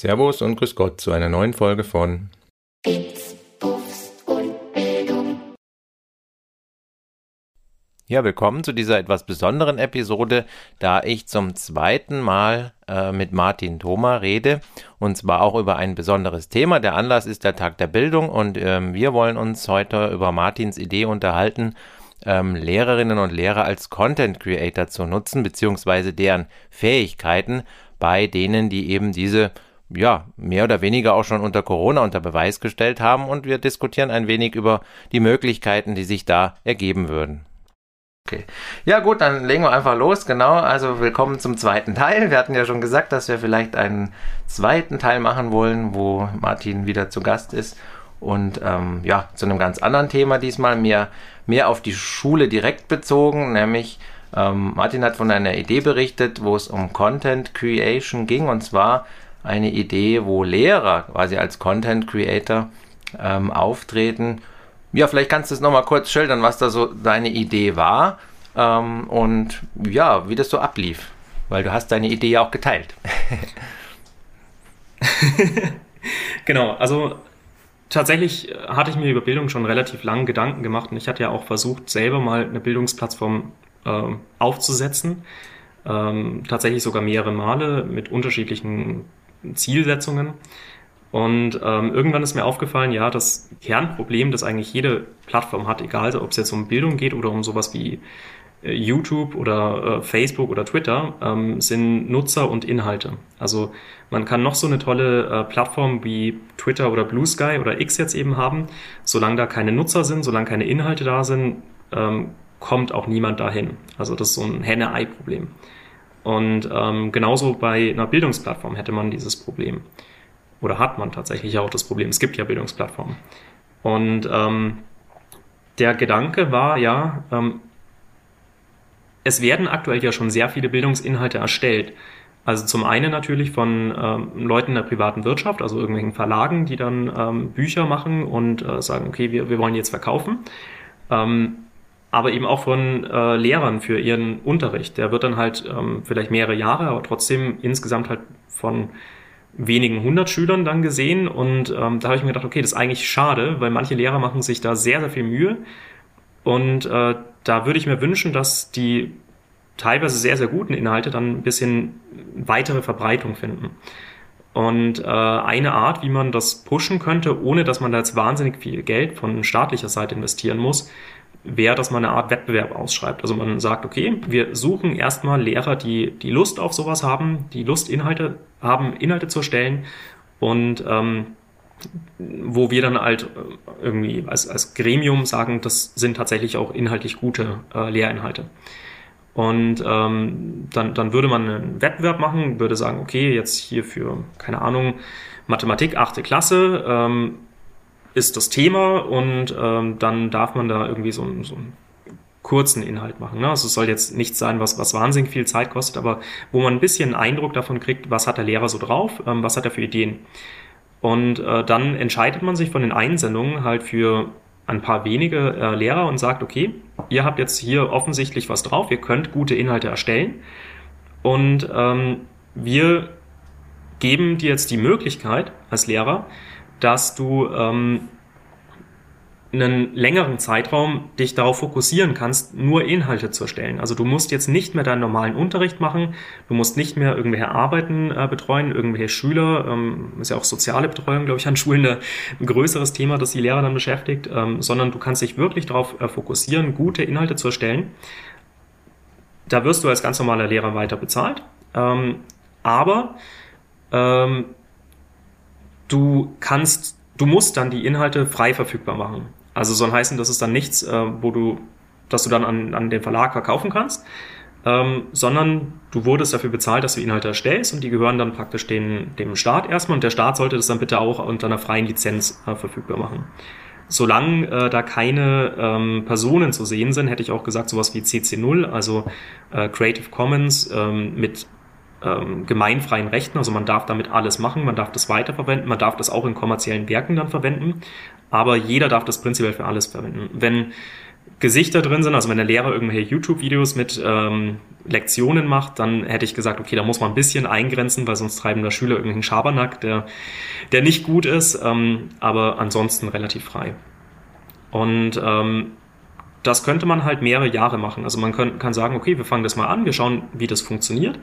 Servus und Grüß Gott zu einer neuen Folge von Bits, Buffs und Bildung. Ja, willkommen zu dieser etwas besonderen Episode, da ich zum zweiten Mal äh, mit Martin Thoma rede und zwar auch über ein besonderes Thema. Der Anlass ist der Tag der Bildung und ähm, wir wollen uns heute über Martins Idee unterhalten, ähm, Lehrerinnen und Lehrer als Content Creator zu nutzen, beziehungsweise deren Fähigkeiten bei denen, die eben diese ja, mehr oder weniger auch schon unter Corona unter Beweis gestellt haben und wir diskutieren ein wenig über die Möglichkeiten, die sich da ergeben würden. Okay. Ja gut, dann legen wir einfach los. Genau, also willkommen zum zweiten Teil. Wir hatten ja schon gesagt, dass wir vielleicht einen zweiten Teil machen wollen, wo Martin wieder zu Gast ist und ähm, ja, zu einem ganz anderen Thema diesmal, mehr, mehr auf die Schule direkt bezogen, nämlich ähm, Martin hat von einer Idee berichtet, wo es um Content Creation ging und zwar eine Idee, wo Lehrer quasi als Content Creator ähm, auftreten. Ja, vielleicht kannst du es nochmal kurz schildern, was da so deine Idee war ähm, und ja, wie das so ablief, weil du hast deine Idee ja auch geteilt. genau, also tatsächlich hatte ich mir über Bildung schon relativ lange Gedanken gemacht und ich hatte ja auch versucht, selber mal eine Bildungsplattform äh, aufzusetzen. Ähm, tatsächlich sogar mehrere Male mit unterschiedlichen Zielsetzungen. Und ähm, irgendwann ist mir aufgefallen, ja, das Kernproblem, das eigentlich jede Plattform hat, egal ob es jetzt um Bildung geht oder um sowas wie äh, YouTube oder äh, Facebook oder Twitter, ähm, sind Nutzer und Inhalte. Also man kann noch so eine tolle äh, Plattform wie Twitter oder Blue Sky oder X jetzt eben haben. Solange da keine Nutzer sind, solange keine Inhalte da sind, ähm, kommt auch niemand dahin. Also das ist so ein Henne-Ei-Problem. Und ähm, genauso bei einer Bildungsplattform hätte man dieses Problem. Oder hat man tatsächlich auch das Problem. Es gibt ja Bildungsplattformen. Und ähm, der Gedanke war ja, ähm, es werden aktuell ja schon sehr viele Bildungsinhalte erstellt. Also zum einen natürlich von ähm, Leuten der privaten Wirtschaft, also irgendwelchen Verlagen, die dann ähm, Bücher machen und äh, sagen, okay, wir, wir wollen jetzt verkaufen. Ähm, aber eben auch von äh, Lehrern für ihren Unterricht. Der wird dann halt ähm, vielleicht mehrere Jahre, aber trotzdem insgesamt halt von wenigen hundert Schülern dann gesehen. Und ähm, da habe ich mir gedacht, okay, das ist eigentlich schade, weil manche Lehrer machen sich da sehr, sehr viel Mühe. Und äh, da würde ich mir wünschen, dass die teilweise sehr, sehr guten Inhalte dann ein bisschen weitere Verbreitung finden. Und äh, eine Art, wie man das pushen könnte, ohne dass man da jetzt wahnsinnig viel Geld von staatlicher Seite investieren muss, wäre, dass man eine Art Wettbewerb ausschreibt. Also man sagt, okay, wir suchen erstmal Lehrer, die die Lust auf sowas haben, die Lust, Inhalte haben, Inhalte zu erstellen und ähm, wo wir dann halt äh, irgendwie als, als Gremium sagen, das sind tatsächlich auch inhaltlich gute äh, Lehrinhalte. Und ähm, dann, dann würde man einen Wettbewerb machen, würde sagen, okay, jetzt hier für, keine Ahnung, Mathematik, achte Klasse, ähm, ist das Thema und ähm, dann darf man da irgendwie so, so einen kurzen Inhalt machen. Ne? Also es soll jetzt nichts sein, was, was wahnsinnig viel Zeit kostet, aber wo man ein bisschen Eindruck davon kriegt, was hat der Lehrer so drauf, ähm, was hat er für Ideen. Und äh, dann entscheidet man sich von den Einsendungen halt für ein paar wenige äh, Lehrer und sagt, okay, ihr habt jetzt hier offensichtlich was drauf, ihr könnt gute Inhalte erstellen und ähm, wir geben dir jetzt die Möglichkeit als Lehrer, dass du ähm, einen längeren Zeitraum dich darauf fokussieren kannst, nur Inhalte zu erstellen. Also du musst jetzt nicht mehr deinen normalen Unterricht machen, du musst nicht mehr irgendwelche Arbeiten äh, betreuen, irgendwelche Schüler, ähm, ist ja auch soziale Betreuung, glaube ich, an Schulen eine, ein größeres Thema, das die Lehrer dann beschäftigt, ähm, sondern du kannst dich wirklich darauf äh, fokussieren, gute Inhalte zu erstellen. Da wirst du als ganz normaler Lehrer weiter bezahlt, ähm, aber ähm, du kannst, du musst dann die Inhalte frei verfügbar machen. Also soll heißen, das ist dann nichts, äh, wo du, dass du dann an, an den Verlag verkaufen kannst, ähm, sondern du wurdest dafür bezahlt, dass du Inhalte erstellst und die gehören dann praktisch den, dem Staat erstmal und der Staat sollte das dann bitte auch unter einer freien Lizenz äh, verfügbar machen. Solange äh, da keine ähm, Personen zu sehen sind, hätte ich auch gesagt, sowas wie CC0, also äh, Creative Commons ähm, mit ähm, gemeinfreien Rechten, also man darf damit alles machen, man darf das weiterverwenden, man darf das auch in kommerziellen Werken dann verwenden, aber jeder darf das prinzipiell für alles verwenden. Wenn Gesichter drin sind, also wenn der Lehrer irgendwelche YouTube-Videos mit ähm, Lektionen macht, dann hätte ich gesagt, okay, da muss man ein bisschen eingrenzen, weil sonst treiben da Schüler irgendeinen Schabernack, der, der nicht gut ist, ähm, aber ansonsten relativ frei. Und ähm, das könnte man halt mehrere Jahre machen. Also man kann, kann sagen, okay, wir fangen das mal an, wir schauen, wie das funktioniert.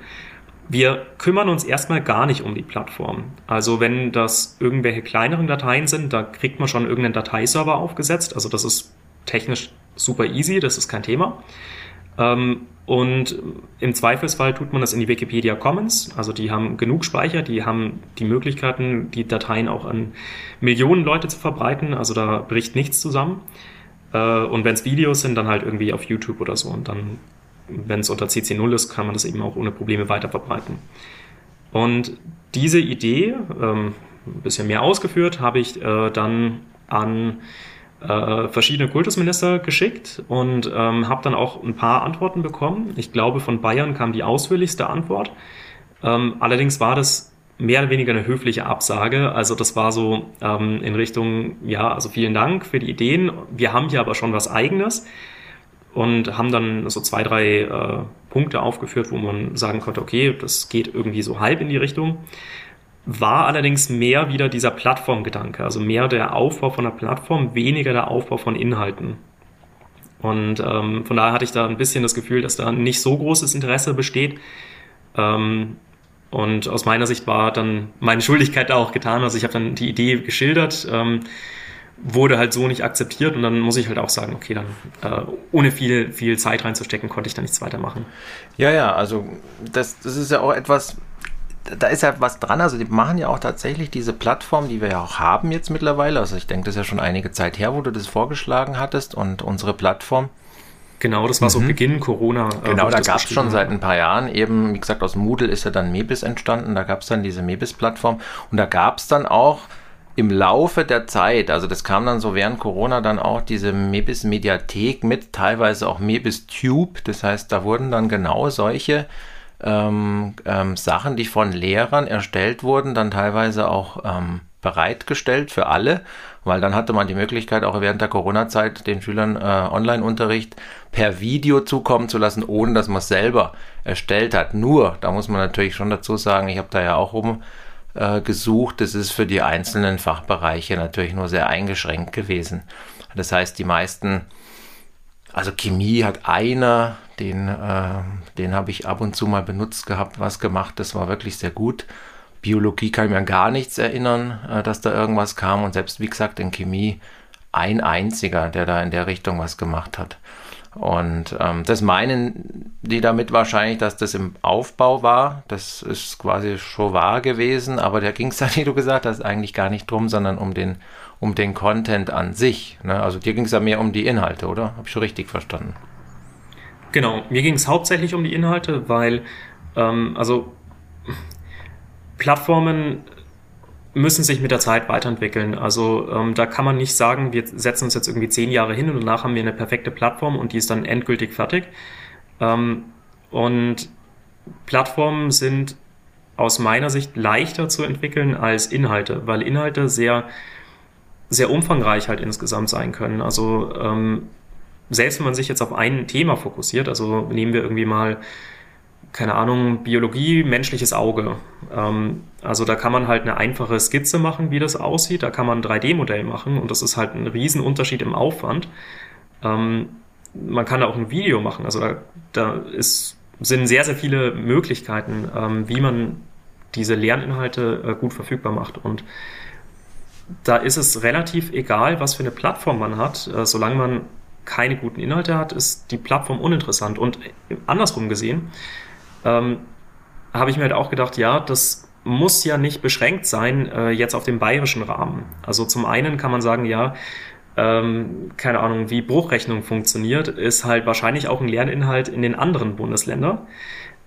Wir kümmern uns erstmal gar nicht um die Plattform. Also wenn das irgendwelche kleineren Dateien sind, da kriegt man schon irgendeinen Dateiserver aufgesetzt. Also das ist technisch super easy, das ist kein Thema. Ähm, und im Zweifelsfall tut man das in die Wikipedia Commons. Also die haben genug Speicher, die haben die Möglichkeiten, die Dateien auch an Millionen Leute zu verbreiten. Also da bricht nichts zusammen. Äh, und wenn es Videos sind, dann halt irgendwie auf YouTube oder so. Und dann, wenn es unter CC0 ist, kann man das eben auch ohne Probleme weiter verbreiten. Und diese Idee, ähm, ein bisschen mehr ausgeführt, habe ich äh, dann an äh, verschiedene Kultusminister geschickt und ähm, habe dann auch ein paar Antworten bekommen. Ich glaube, von Bayern kam die ausführlichste Antwort. Ähm, allerdings war das mehr oder weniger eine höfliche Absage. Also das war so ähm, in Richtung, ja, also vielen Dank für die Ideen. Wir haben hier aber schon was eigenes und haben dann so zwei, drei äh, Punkte aufgeführt, wo man sagen konnte, okay, das geht irgendwie so halb in die Richtung. War allerdings mehr wieder dieser Plattformgedanke, also mehr der Aufbau von der Plattform, weniger der Aufbau von Inhalten. Und ähm, von daher hatte ich da ein bisschen das Gefühl, dass da nicht so großes Interesse besteht. Ähm, und aus meiner Sicht war dann meine Schuldigkeit da auch getan. Also ich habe dann die Idee geschildert, ähm, wurde halt so nicht akzeptiert und dann muss ich halt auch sagen, okay, dann äh, ohne viel, viel Zeit reinzustecken, konnte ich da nichts weitermachen. Ja, ja, also das, das ist ja auch etwas, da ist ja was dran. Also die machen ja auch tatsächlich diese Plattform, die wir ja auch haben jetzt mittlerweile. Also ich denke, das ist ja schon einige Zeit her, wo du das vorgeschlagen hattest und unsere Plattform Genau, das war so mhm. Beginn Corona. Äh, genau, da gab es schon seit ein paar Jahren eben, wie gesagt, aus Moodle ist ja dann Mebis entstanden, da gab es dann diese Mebis-Plattform und da gab es dann auch im Laufe der Zeit, also das kam dann so während Corona dann auch diese Mebis Mediathek mit, teilweise auch Mebis Tube, das heißt, da wurden dann genau solche ähm, ähm, Sachen, die von Lehrern erstellt wurden, dann teilweise auch ähm, bereitgestellt für alle, weil dann hatte man die Möglichkeit, auch während der Corona-Zeit den Schülern äh, Online-Unterricht per Video zukommen zu lassen, ohne dass man es selber erstellt hat. Nur, da muss man natürlich schon dazu sagen, ich habe da ja auch rum äh, gesucht, das ist für die einzelnen Fachbereiche natürlich nur sehr eingeschränkt gewesen. Das heißt, die meisten, also Chemie hat einer, den, äh, den habe ich ab und zu mal benutzt gehabt, was gemacht, das war wirklich sehr gut. Biologie kann ich mir an gar nichts erinnern, äh, dass da irgendwas kam. Und selbst, wie gesagt, in Chemie ein einziger, der da in der Richtung was gemacht hat. Und ähm, das meinen die damit wahrscheinlich, dass das im Aufbau war. Das ist quasi schon wahr gewesen, aber da ging es ja, wie du gesagt hast, eigentlich gar nicht drum, sondern um den, um den Content an sich. Ne? Also dir ging es ja mehr um die Inhalte, oder? Habe ich schon richtig verstanden? Genau, mir ging es hauptsächlich um die Inhalte, weil, ähm, also Plattformen müssen sich mit der Zeit weiterentwickeln. Also ähm, da kann man nicht sagen, wir setzen uns jetzt irgendwie zehn Jahre hin und danach haben wir eine perfekte Plattform und die ist dann endgültig fertig. Ähm, und Plattformen sind aus meiner Sicht leichter zu entwickeln als Inhalte, weil Inhalte sehr, sehr umfangreich halt insgesamt sein können. Also ähm, selbst wenn man sich jetzt auf ein Thema fokussiert, also nehmen wir irgendwie mal keine Ahnung, Biologie, menschliches Auge. Ähm, also da kann man halt eine einfache Skizze machen, wie das aussieht. Da kann man ein 3D-Modell machen und das ist halt ein Riesenunterschied im Aufwand. Ähm, man kann da auch ein Video machen. Also da, da ist, sind sehr, sehr viele Möglichkeiten, ähm, wie man diese Lerninhalte äh, gut verfügbar macht. Und da ist es relativ egal, was für eine Plattform man hat. Äh, solange man keine guten Inhalte hat, ist die Plattform uninteressant. Und andersrum gesehen, ähm, habe ich mir halt auch gedacht, ja, das muss ja nicht beschränkt sein äh, jetzt auf den bayerischen Rahmen. Also zum einen kann man sagen, ja, ähm, keine Ahnung, wie Bruchrechnung funktioniert, ist halt wahrscheinlich auch ein Lerninhalt in den anderen Bundesländern.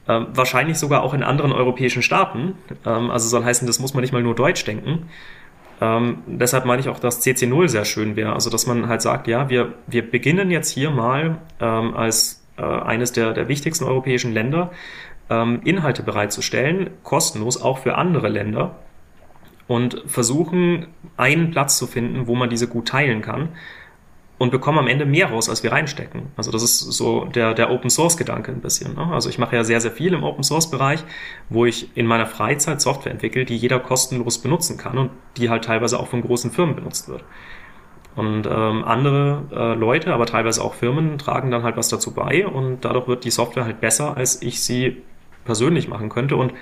Ähm, wahrscheinlich sogar auch in anderen europäischen Staaten. Ähm, also soll heißen, das muss man nicht mal nur Deutsch denken. Ähm, deshalb meine ich auch, dass CC0 sehr schön wäre. Also dass man halt sagt, ja, wir, wir beginnen jetzt hier mal ähm, als äh, eines der, der wichtigsten europäischen Länder, ähm, Inhalte bereitzustellen, kostenlos auch für andere Länder und versuchen, einen Platz zu finden, wo man diese gut teilen kann. und bekommen am Ende mehr raus, als wir reinstecken. Also das ist so der, der Open Source Gedanke ein bisschen. Ne? Also ich mache ja sehr, sehr viel im Open Source Bereich, wo ich in meiner Freizeit Software entwickle, die jeder kostenlos benutzen kann und die halt teilweise auch von großen Firmen benutzt wird. Und ähm, andere äh, Leute, aber teilweise auch Firmen, tragen dann halt was dazu bei und dadurch wird die Software halt besser, als ich sie persönlich machen könnte und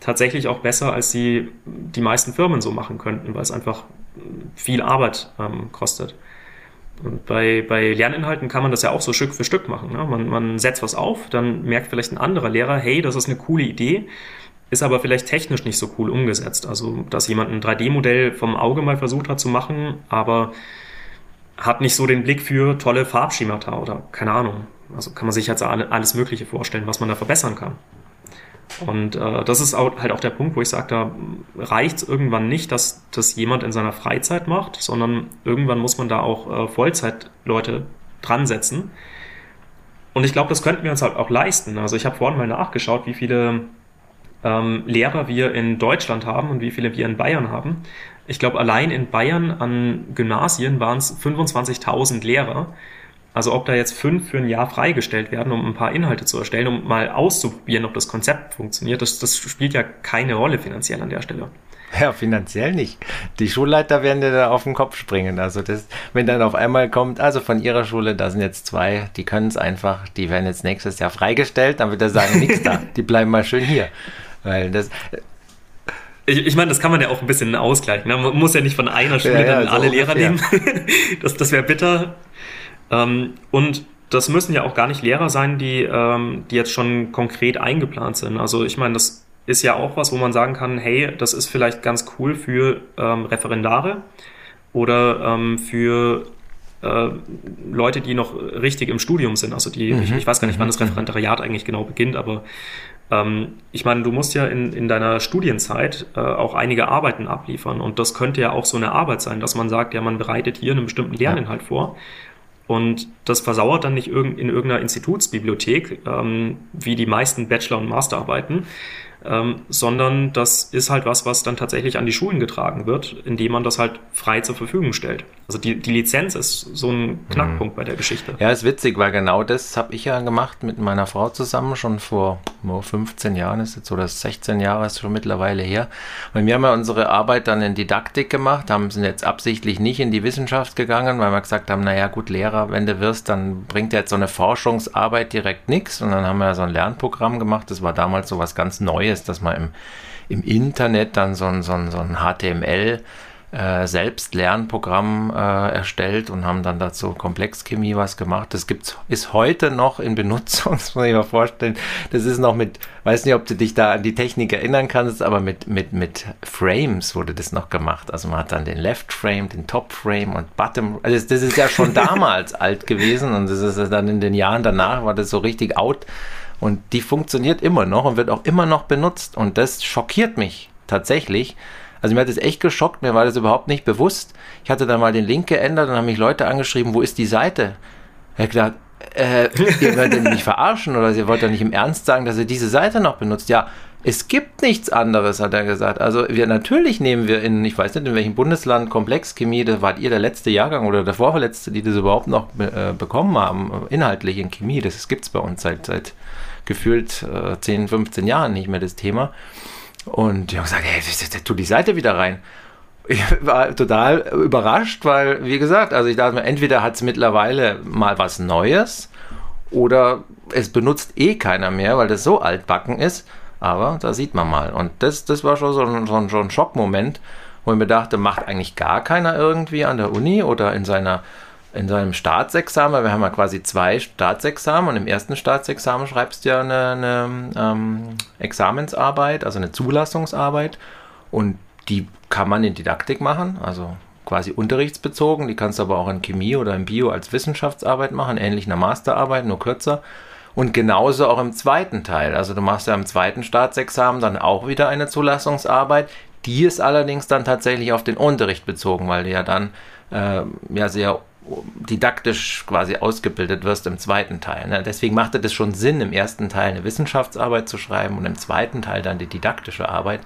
tatsächlich auch besser, als sie die meisten Firmen so machen könnten, weil es einfach viel Arbeit ähm, kostet. Und bei, bei Lerninhalten kann man das ja auch so Stück für Stück machen. Ne? Man, man setzt was auf, dann merkt vielleicht ein anderer Lehrer, hey, das ist eine coole Idee, ist aber vielleicht technisch nicht so cool umgesetzt. Also, dass jemand ein 3D-Modell vom Auge mal versucht hat zu machen, aber hat nicht so den Blick für tolle Farbschemata oder keine Ahnung. Also kann man sich jetzt alles Mögliche vorstellen, was man da verbessern kann. Und äh, das ist auch, halt auch der Punkt, wo ich sage, da reicht es irgendwann nicht, dass das jemand in seiner Freizeit macht, sondern irgendwann muss man da auch äh, Vollzeitleute dran setzen. Und ich glaube, das könnten wir uns halt auch leisten. Also ich habe vorhin mal nachgeschaut, wie viele ähm, Lehrer wir in Deutschland haben und wie viele wir in Bayern haben. Ich glaube, allein in Bayern an Gymnasien waren es 25.000 Lehrer. Also ob da jetzt fünf für ein Jahr freigestellt werden, um ein paar Inhalte zu erstellen, um mal auszuprobieren, ob das Konzept funktioniert, das, das spielt ja keine Rolle finanziell an der Stelle. Ja, finanziell nicht. Die Schulleiter werden dir da auf den Kopf springen. Also das, wenn dann auf einmal kommt, also von ihrer Schule, da sind jetzt zwei, die können es einfach, die werden jetzt nächstes Jahr freigestellt, dann wird er sagen, nichts da, die bleiben mal schön hier. Weil das, ich, ich meine, das kann man ja auch ein bisschen ausgleichen. Ne? Man muss ja nicht von einer Schule ja, ja, dann so alle. Lehrer nehmen. das das wäre bitter. Ähm, und das müssen ja auch gar nicht Lehrer sein, die, ähm, die jetzt schon konkret eingeplant sind. Also ich meine, das ist ja auch was, wo man sagen kann, hey, das ist vielleicht ganz cool für ähm, Referendare oder ähm, für äh, Leute, die noch richtig im Studium sind. Also die, mhm. ich, ich, weiß gar nicht, wann das mhm. Referendariat eigentlich genau beginnt, aber ähm, ich meine, du musst ja in, in deiner Studienzeit äh, auch einige Arbeiten abliefern. Und das könnte ja auch so eine Arbeit sein, dass man sagt, ja, man bereitet hier einen bestimmten Lerninhalt ja. vor. Und das versauert dann nicht in irgendeiner Institutsbibliothek, ähm, wie die meisten Bachelor- und Masterarbeiten, ähm, sondern das ist halt was, was dann tatsächlich an die Schulen getragen wird, indem man das halt frei zur Verfügung stellt. Also die, die Lizenz ist so ein Knackpunkt mhm. bei der Geschichte. Ja, ist witzig, weil genau das habe ich ja gemacht mit meiner Frau zusammen, schon vor oh, 15 Jahren ist jetzt oder 16 Jahre ist schon mittlerweile her. Und wir haben ja unsere Arbeit dann in Didaktik gemacht, haben sind jetzt absichtlich nicht in die Wissenschaft gegangen, weil wir gesagt haben, naja gut, Lehrer, wenn du wirst, dann bringt jetzt so eine Forschungsarbeit direkt nichts. Und dann haben wir so ein Lernprogramm gemacht, das war damals so was ganz Neues ist, dass man im, im Internet dann so ein, so ein, so ein HTML äh, Selbstlernprogramm äh, erstellt und haben dann dazu Komplexchemie was gemacht. Das gibt's, ist heute noch in Benutzung, das muss ich mir vorstellen. Das ist noch mit, weiß nicht, ob du dich da an die Technik erinnern kannst, aber mit, mit, mit Frames wurde das noch gemacht. Also man hat dann den Left Frame, den Top Frame und Bottom. Also das, das ist ja schon damals alt gewesen und das ist dann in den Jahren danach war das so richtig out und die funktioniert immer noch und wird auch immer noch benutzt. Und das schockiert mich tatsächlich. Also mir hat es echt geschockt, mir war das überhaupt nicht bewusst. Ich hatte dann mal den Link geändert und haben mich Leute angeschrieben, wo ist die Seite? Ich habe gedacht, äh, ihr wollt mich verarschen oder ihr wollt doch nicht im Ernst sagen, dass ihr diese Seite noch benutzt. Ja, es gibt nichts anderes, hat er gesagt. Also wir natürlich nehmen wir in, ich weiß nicht in welchem Bundesland, Komplexchemie, da wart ihr der letzte Jahrgang oder der vorverletzte, die das überhaupt noch äh, bekommen haben, inhaltlich in Chemie. Das gibt es bei uns seit, seit gefühlt äh, 10, 15 Jahren nicht mehr das Thema. Und ich habe gesagt, hey, tu die Seite wieder rein. Ich war total überrascht, weil, wie gesagt, also ich dachte mir, entweder hat es mittlerweile mal was Neues oder es benutzt eh keiner mehr, weil das so altbacken ist. Aber da sieht man mal. Und das, das war schon so ein, so ein, so ein Schockmoment, wo ich mir dachte, macht eigentlich gar keiner irgendwie an der Uni oder in seiner in seinem Staatsexamen, wir haben ja quasi zwei Staatsexamen und im ersten Staatsexamen schreibst du ja eine, eine ähm, Examensarbeit, also eine Zulassungsarbeit und die kann man in Didaktik machen, also quasi unterrichtsbezogen, die kannst du aber auch in Chemie oder in Bio als Wissenschaftsarbeit machen, ähnlich einer Masterarbeit, nur kürzer. Und genauso auch im zweiten Teil. Also du machst ja im zweiten Staatsexamen dann auch wieder eine Zulassungsarbeit. Die ist allerdings dann tatsächlich auf den Unterricht bezogen, weil du ja dann äh, ja sehr didaktisch quasi ausgebildet wirst im zweiten Teil. Ne? Deswegen machte das schon Sinn, im ersten Teil eine Wissenschaftsarbeit zu schreiben und im zweiten Teil dann die didaktische Arbeit.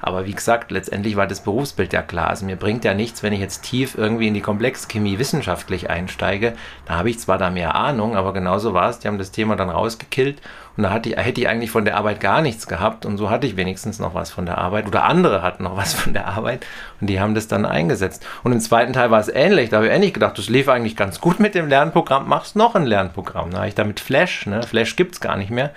Aber wie gesagt, letztendlich war das Berufsbild ja klar. Also mir bringt ja nichts, wenn ich jetzt tief irgendwie in die Komplexchemie wissenschaftlich einsteige. Da habe ich zwar da mehr Ahnung, aber genauso war es. Die haben das Thema dann rausgekillt und da ich, hätte ich eigentlich von der Arbeit gar nichts gehabt und so hatte ich wenigstens noch was von der Arbeit oder andere hatten noch was von der Arbeit und die haben das dann eingesetzt. Und im zweiten Teil war es ähnlich. Da habe ich ähnlich gedacht, das lief eigentlich ganz gut mit dem Lernprogramm, machst noch ein Lernprogramm. Da habe ich da mit Flash, ne? Flash gibt es gar nicht mehr,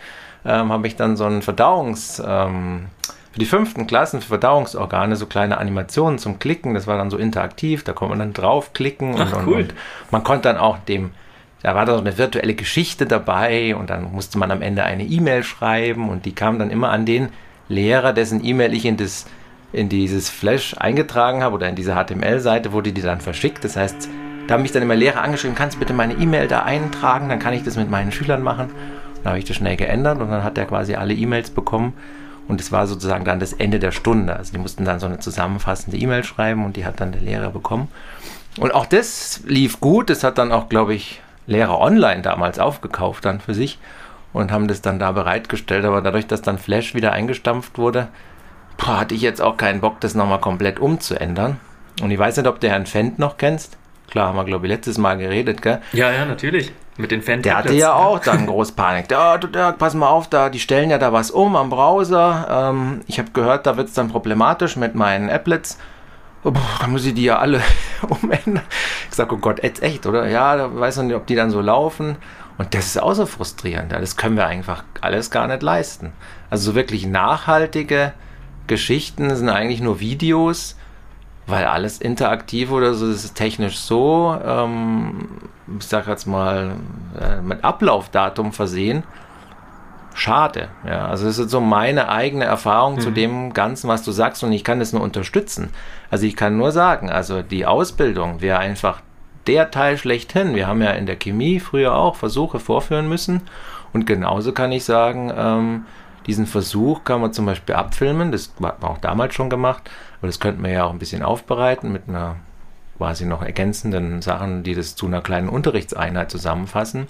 ähm, habe ich dann so ein Verdauungs... Ähm, für die fünften Klassen, für Verdauungsorgane, so kleine Animationen zum Klicken. Das war dann so interaktiv, da konnte man dann draufklicken Ach, und, cool. und, und man konnte dann auch dem, da war da so eine virtuelle Geschichte dabei und dann musste man am Ende eine E-Mail schreiben und die kam dann immer an den Lehrer, dessen E-Mail ich in das in dieses Flash eingetragen habe oder in diese HTML-Seite wurde die dann verschickt. Das heißt, da haben mich dann immer Lehrer angeschrieben, kannst du bitte meine E-Mail da eintragen, dann kann ich das mit meinen Schülern machen. Dann habe ich das schnell geändert und dann hat er quasi alle E-Mails bekommen und es war sozusagen dann das Ende der Stunde. Also die mussten dann so eine zusammenfassende E-Mail schreiben und die hat dann der Lehrer bekommen. Und auch das lief gut. Das hat dann auch, glaube ich, Lehrer online damals aufgekauft dann für sich und haben das dann da bereitgestellt. Aber dadurch, dass dann Flash wieder eingestampft wurde, boah, hatte ich jetzt auch keinen Bock, das nochmal komplett umzuändern. Und ich weiß nicht, ob du Herrn Fendt noch kennst. Klar, haben wir, glaube ich, letztes Mal geredet, gell? Ja, ja, natürlich. Mit den fan Der hatte ja auch dann groß Panik. Du, Dirk, pass mal auf, da, die stellen ja da was um am Browser. Ähm, ich habe gehört, da wird es dann problematisch mit meinen Applets. Oh, da muss ich die ja alle umändern. Ich sage, oh Gott, jetzt echt, oder? Ja, da weiß man nicht, ob die dann so laufen. Und das ist auch so frustrierend. Das können wir einfach alles gar nicht leisten. Also so wirklich nachhaltige Geschichten sind eigentlich nur Videos, weil alles interaktiv oder so, das ist technisch so, ähm, ich sag jetzt mal, äh, mit Ablaufdatum versehen. Schade. Ja, also das ist so meine eigene Erfahrung zu dem Ganzen, was du sagst und ich kann das nur unterstützen. Also ich kann nur sagen, also die Ausbildung wäre einfach der Teil schlechthin. Wir haben ja in der Chemie früher auch Versuche vorführen müssen und genauso kann ich sagen, ähm, diesen Versuch kann man zum Beispiel abfilmen, das hat man auch damals schon gemacht, aber das könnten wir ja auch ein bisschen aufbereiten mit einer quasi noch ergänzenden Sachen, die das zu einer kleinen Unterrichtseinheit zusammenfassen.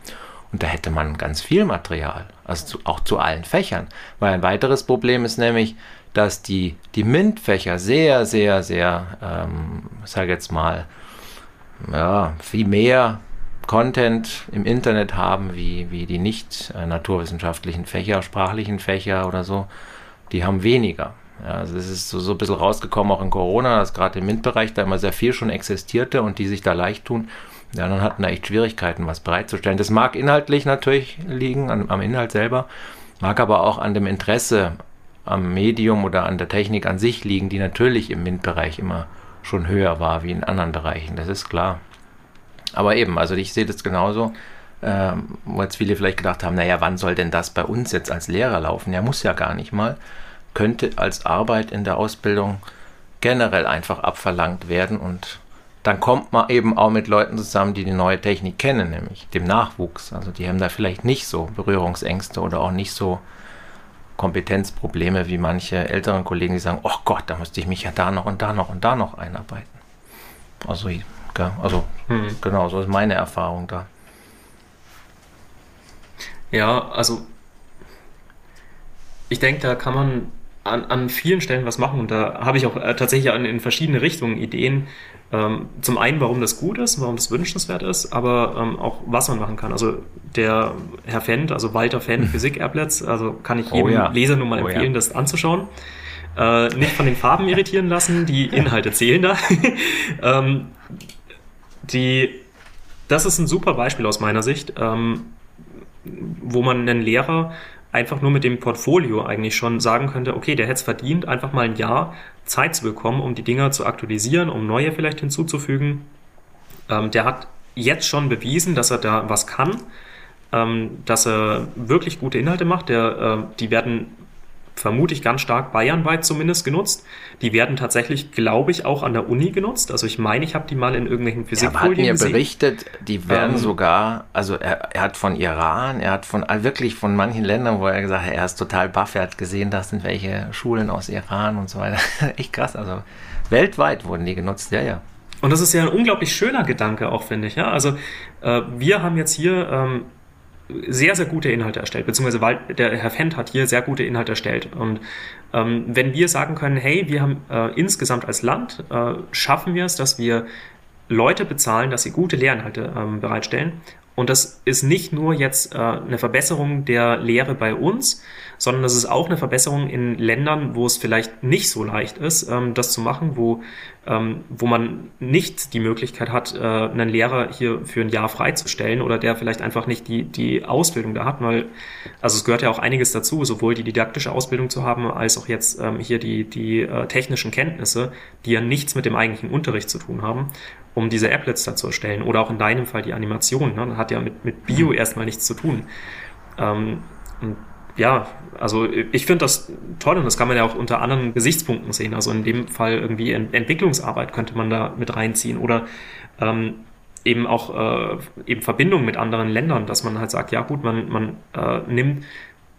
Und da hätte man ganz viel Material, also zu, auch zu allen Fächern. Weil ein weiteres Problem ist nämlich, dass die, die MINT-Fächer sehr, sehr, sehr, ähm, ich jetzt mal, ja, viel mehr Content im Internet haben, wie, wie die nicht äh, naturwissenschaftlichen Fächer, sprachlichen Fächer oder so. Die haben weniger. Ja, also es ist so, so ein bisschen rausgekommen, auch in Corona, dass gerade im MINT-Bereich da immer sehr viel schon existierte und die sich da leicht tun. Ja, dann hatten da echt Schwierigkeiten, was bereitzustellen. Das mag inhaltlich natürlich liegen, an, am Inhalt selber, mag aber auch an dem Interesse am Medium oder an der Technik an sich liegen, die natürlich im MINT-Bereich immer schon höher war wie in anderen Bereichen. Das ist klar. Aber eben, also ich sehe das genauso, ähm, wo jetzt viele vielleicht gedacht haben, naja, wann soll denn das bei uns jetzt als Lehrer laufen? Ja, muss ja gar nicht mal. Könnte als Arbeit in der Ausbildung generell einfach abverlangt werden und dann kommt man eben auch mit Leuten zusammen, die die neue Technik kennen, nämlich dem Nachwuchs. Also die haben da vielleicht nicht so Berührungsängste oder auch nicht so Kompetenzprobleme wie manche älteren Kollegen, die sagen, oh Gott, da müsste ich mich ja da noch und da noch und da noch einarbeiten. Also, also Hm. genau, so ist meine Erfahrung da. Ja, also ich denke, da kann man an, an vielen Stellen was machen und da habe ich auch äh, tatsächlich in, in verschiedene Richtungen Ideen. Ähm, zum einen, warum das gut ist, warum das wünschenswert ist, aber ähm, auch was man machen kann. Also der Herr Fendt, also Walter Fendt, Physik-Applets, also kann ich Oh jedem ja. Leser nur mal Oh ja. empfehlen, das anzuschauen. Äh, nicht von den Farben irritieren lassen, die Inhalte zählen da. ähm, die, das ist ein super Beispiel aus meiner Sicht, ähm, wo man einen Lehrer einfach nur mit dem Portfolio eigentlich schon sagen könnte, okay, der hätte es verdient, einfach mal ein Jahr Zeit zu bekommen, um die Dinger zu aktualisieren, um neue vielleicht hinzuzufügen. Ähm, der hat jetzt schon bewiesen, dass er da was kann, ähm, dass er wirklich gute Inhalte macht. Der, äh, die werden vermute ich ganz stark bayernweit zumindest genutzt. Die werden tatsächlich, glaube ich, auch an der Uni genutzt. Also ich meine, ich habe die mal in irgendwelchen Er hat Physikfolien mir gesehen. berichtet, die werden Ähm. sogar, also er, er hat von Iran, er hat von äh, wirklich von manchen Ländern, wo er gesagt hat, er ist total baff, er hat gesehen, das sind welche Schulen aus Iran und so weiter. Echt krass, also weltweit wurden die genutzt, ja, ja. Und das ist ja ein unglaublich schöner Gedanke auch, finde ich. Ja? Also äh, wir haben jetzt hier ähm, sehr, sehr gute Inhalte erstellt, beziehungsweise weil der Herr Fendt hat hier sehr gute Inhalte erstellt. Und ähm, wenn wir sagen können, hey, wir haben äh, insgesamt als Land, äh, schaffen wir es, dass wir Leute bezahlen, dass sie gute Lehrinhalte ähm, bereitstellen. Und das ist nicht nur jetzt äh, eine Verbesserung der Lehre bei uns, sondern das ist auch eine Verbesserung in Ländern, wo es vielleicht nicht so leicht ist, ähm, das zu machen, wo, ähm, wo man nicht die Möglichkeit hat, äh, einen Lehrer hier für ein Jahr freizustellen oder der vielleicht einfach nicht die, die Ausbildung da hat, weil, also es gehört ja auch einiges dazu, sowohl die didaktische Ausbildung zu haben, als auch jetzt ähm, hier die, die äh, technischen Kenntnisse, die ja nichts mit dem eigentlichen Unterricht zu tun haben um diese Applets da zu erstellen. Oder auch in deinem Fall die Animation. Ne? Das hat ja mit, mit Bio mhm. erstmal nichts zu tun. Ähm, ja, also ich finde das toll und das kann man ja auch unter anderen Gesichtspunkten sehen. Also in dem Fall irgendwie Entwicklungsarbeit könnte man da mit reinziehen oder ähm, eben auch äh, eben Verbindungen mit anderen Ländern, dass man halt sagt, ja gut, man, man äh, nimmt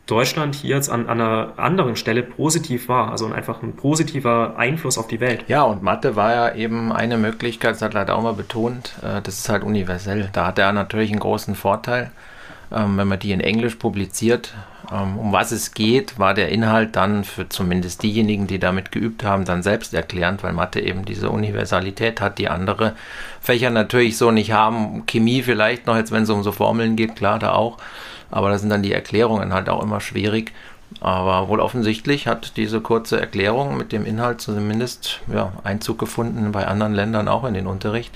Deutschland hier jetzt an, an, einer anderen Stelle positiv wahr, also einfach ein positiver Einfluss auf die Welt. Ja, und Mathe war ja eben eine Möglichkeit, das hat leider auch mal betont, äh, das ist halt universell. Da hat er natürlich einen großen Vorteil, ähm, wenn man die in Englisch publiziert. Ähm, um was es geht, war der Inhalt dann für zumindest diejenigen, die damit geübt haben, dann selbst erklärend, weil Mathe eben diese Universalität hat, die andere Fächer natürlich so nicht haben. Chemie vielleicht noch, jetzt wenn es um so Formeln geht, klar, da auch. Aber da sind dann die Erklärungen halt auch immer schwierig. Aber wohl offensichtlich hat diese kurze Erklärung mit dem Inhalt zumindest ja, Einzug gefunden bei anderen Ländern auch in den Unterricht.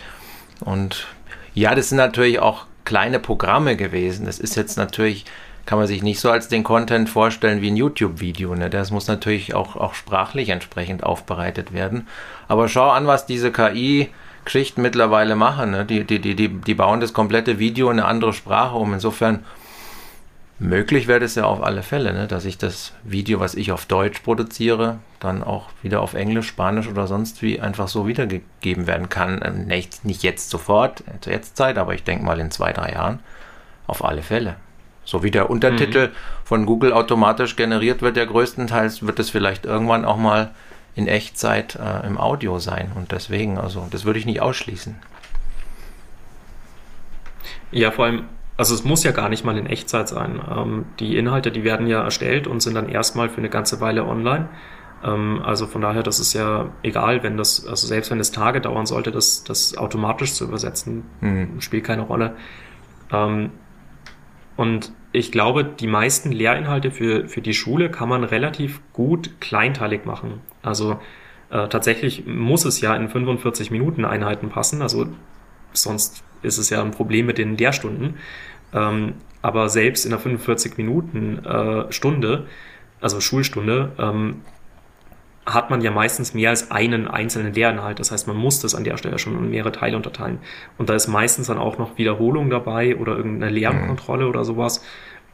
Und ja, das sind natürlich auch kleine Programme gewesen. Das ist jetzt natürlich, kann man sich nicht so als den Content vorstellen wie ein YouTube-Video. Ne? Das muss natürlich auch, auch sprachlich entsprechend aufbereitet werden. Aber schau an, was diese KI Geschichten mittlerweile machen. Ne? Die, die, die, die, die bauen das komplette Video in eine andere Sprache um. Insofern Möglich wäre es ja auf alle Fälle, ne, dass ich das Video, was ich auf Deutsch produziere, dann auch wieder auf Englisch, Spanisch oder sonst wie einfach so wiedergegeben werden kann. Ähm, nicht, nicht jetzt sofort, zur Jetztzeit, aber ich denke mal in zwei, drei Jahren. Auf alle Fälle. So wie der Untertitel mhm. von Google automatisch generiert wird, der größtenteils wird es vielleicht irgendwann auch mal in Echtzeit äh, im Audio sein. Und deswegen, also das würde ich nicht ausschließen. Ja, vor allem also es muss ja gar nicht mal in Echtzeit sein. Ähm, die Inhalte, die werden ja erstellt und sind dann erstmal für eine ganze Weile online. Ähm, also von daher, das ist ja egal, wenn das, also selbst wenn es Tage dauern sollte, das, das automatisch zu übersetzen, mhm. spielt keine Rolle. Ähm, und ich glaube, die meisten Lehrinhalte für, für die Schule kann man relativ gut kleinteilig machen. Also äh, tatsächlich muss es ja in 45 Minuten Einheiten passen. Also sonst ist es ja ein Problem mit den Lehrstunden. Ähm, aber selbst in einer 45 Minuten äh, Stunde, also Schulstunde, ähm, hat man ja meistens mehr als einen einzelnen Lehrinhalt. Das heißt, man muss das an der Stelle schon in mehrere Teile unterteilen. Und da ist meistens dann auch noch Wiederholung dabei oder irgendeine Lernkontrolle mhm. oder sowas.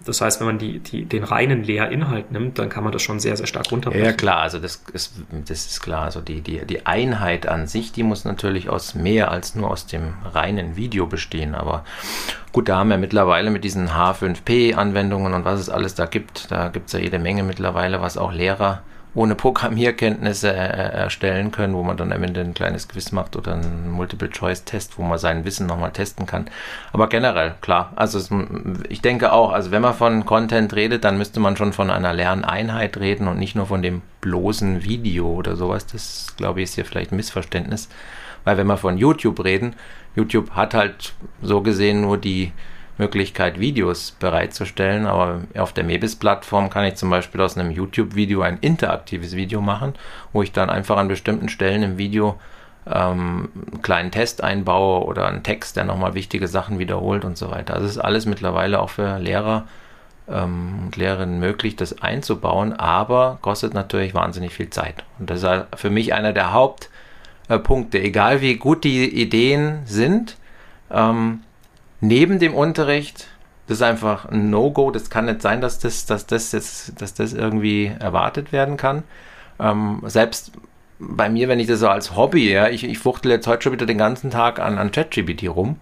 Das heißt, wenn man die, die, den reinen Lehrinhalt nimmt, dann kann man das schon sehr, sehr stark runterbrechen. Ja, klar, also das ist, das ist klar. Also die, die, die Einheit an sich, die muss natürlich aus mehr als nur aus dem reinen Video bestehen. Aber gut, da haben wir mittlerweile mit diesen H5P-Anwendungen und was es alles da gibt, da gibt es ja jede Menge mittlerweile, was auch Lehrer ohne Programmierkenntnisse erstellen können, wo man dann am Ende ein kleines Quiz macht oder einen Multiple-Choice-Test, wo man sein Wissen nochmal testen kann. Aber generell, klar, also es, ich denke auch, also wenn man von Content redet, dann müsste man schon von einer Lerneinheit reden und nicht nur von dem bloßen Video oder sowas. Das, glaube ich, ist hier vielleicht ein Missverständnis. Weil wenn wir von YouTube reden, YouTube hat halt so gesehen nur die Möglichkeit, Videos bereitzustellen, aber auf der Mebis-Plattform kann ich zum Beispiel aus einem YouTube-Video ein interaktives Video machen, wo ich dann einfach an bestimmten Stellen im Video ähm, einen kleinen Test einbaue oder einen Text, der nochmal wichtige Sachen wiederholt und so weiter. Also ist alles mittlerweile auch für Lehrer ähm, und Lehrerinnen möglich, das einzubauen, aber kostet natürlich wahnsinnig viel Zeit. Und das ist für mich einer der Hauptpunkte. Egal wie gut die Ideen sind, ähm, neben dem Unterricht, das ist einfach ein No-Go. Das kann nicht sein, dass das, dass das jetzt, dass das irgendwie erwartet werden kann. Ähm, selbst bei mir, wenn ich das so als Hobby, ja, ich, ich fuchtel jetzt heute schon wieder den ganzen Tag an, an ChatGPT rum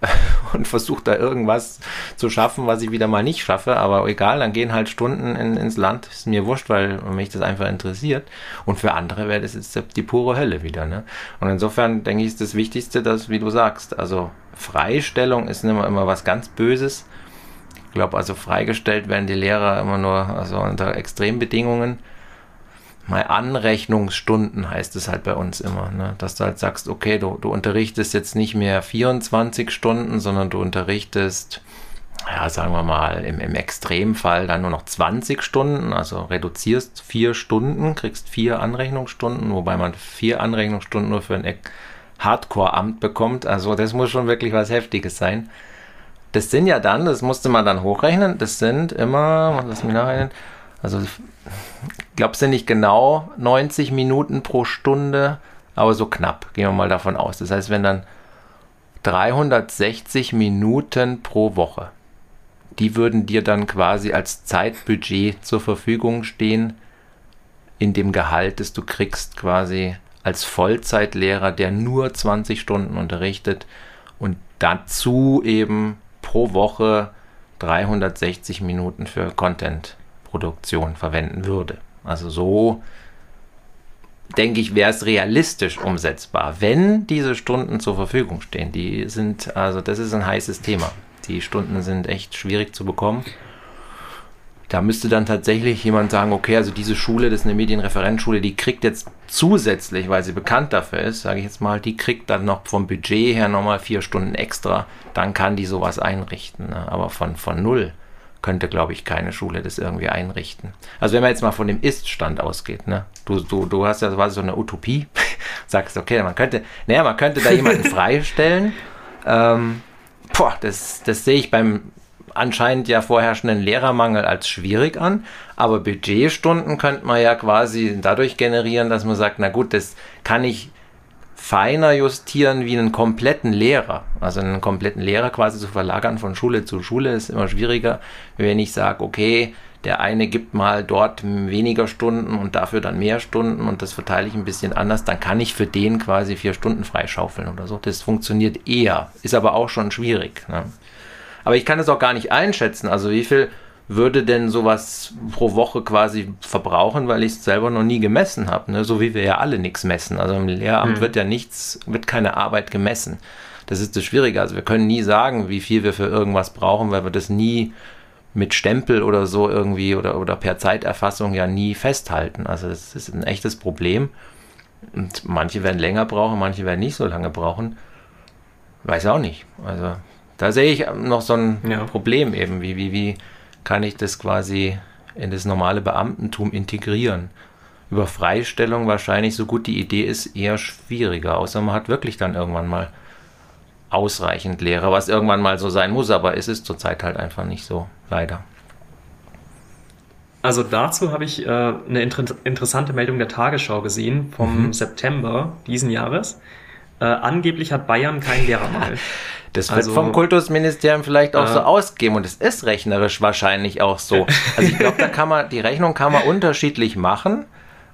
und versuche da irgendwas zu schaffen, was ich wieder mal nicht schaffe. Aber egal, dann gehen halt Stunden in, ins Land. Ist mir wurscht, weil mich das einfach interessiert. Und für andere wäre das jetzt die pure Hölle wieder. Ne? Und insofern denke ich, ist das Wichtigste, dass, wie du sagst, also Freistellung ist immer, immer was ganz Böses. glaube, also freigestellt werden die Lehrer immer nur also unter Extrembedingungen. Mal Anrechnungsstunden heißt es halt bei uns immer, ne? dass du halt sagst, okay, du, du unterrichtest jetzt nicht mehr 24 Stunden, sondern du unterrichtest, ja, sagen wir mal, im, im Extremfall dann nur noch 20 Stunden, also reduzierst vier Stunden, kriegst vier Anrechnungsstunden, wobei man vier Anrechnungsstunden nur für ein Hardcore-Amt bekommt. Also das muss schon wirklich was Heftiges sein. Das sind ja dann, das musste man dann hochrechnen, das sind immer, lass mich nachrechnen, also es sind nicht genau 90 Minuten pro Stunde, aber so knapp, gehen wir mal davon aus. Das heißt, wenn dann 360 Minuten pro Woche, die würden dir dann quasi als Zeitbudget zur Verfügung stehen, in dem Gehalt, das du kriegst, quasi als Vollzeitlehrer, der nur 20 Stunden unterrichtet und dazu eben pro Woche 360 Minuten für Content Produktion verwenden würde. Also so denke ich, wäre es realistisch umsetzbar, wenn diese Stunden zur Verfügung stehen. Die sind, also das ist ein heißes Thema. Die Stunden sind echt schwierig zu bekommen. Da müsste dann tatsächlich jemand sagen, okay, also diese Schule, das ist eine Medienreferenzschule, die kriegt jetzt zusätzlich, weil sie bekannt dafür ist, sage ich jetzt mal, die kriegt dann noch vom Budget her nochmal vier Stunden extra, dann kann die sowas einrichten. Ne? Aber von, von null könnte, glaube ich, keine Schule das irgendwie einrichten. Also wenn man jetzt mal von dem Ist-Stand ausgeht, ne? Du, du, du hast ja quasi so eine Utopie, sagst, okay, man könnte, naja, man könnte da jemanden freistellen. Ähm, boah, das, das sehe ich beim anscheinend ja vorherrschenden Lehrermangel als schwierig an, aber Budgetstunden könnte man ja quasi dadurch generieren, dass man sagt, na gut, das kann ich feiner justieren wie einen kompletten Lehrer. Also einen kompletten Lehrer quasi zu verlagern von Schule zu Schule ist immer schwieriger, wenn ich sage, okay, der eine gibt mal dort weniger Stunden und dafür dann mehr Stunden und das verteile ich ein bisschen anders, dann kann ich für den quasi vier Stunden freischaufeln oder so. Das funktioniert eher, ist aber auch schon schwierig. Ne? Aber ich kann es auch gar nicht einschätzen. Also wie viel würde denn sowas pro Woche quasi verbrauchen, weil ich es selber noch nie gemessen habe. Ne? So wie wir ja alle nichts messen. Also im Lehramt mhm. wird ja nichts, wird keine Arbeit gemessen. Das ist das Schwierige. Also wir können nie sagen, wie viel wir für irgendwas brauchen, weil wir das nie mit Stempel oder so irgendwie oder, oder per Zeiterfassung ja nie festhalten. Also das ist ein echtes Problem. Und manche werden länger brauchen, manche werden nicht so lange brauchen. Weiß auch nicht. Also da sehe ich noch so ein ja. Problem eben, wie, wie, wie kann ich das quasi in das normale Beamtentum integrieren. Über Freistellung wahrscheinlich, so gut die Idee ist, eher schwieriger, außer man hat wirklich dann irgendwann mal ausreichend Lehrer, was irgendwann mal so sein muss, aber es ist zurzeit halt einfach nicht so, leider. Also dazu habe ich äh, eine inter interessante Meldung der Tagesschau gesehen vom mhm. September diesen Jahres. Äh, angeblich hat Bayern keinen Lehrermangel. Das wird also, vom Kultusministerium vielleicht auch äh, so ausgeben und es ist rechnerisch wahrscheinlich auch so. Also ich glaube, da kann man, die Rechnung kann man unterschiedlich machen.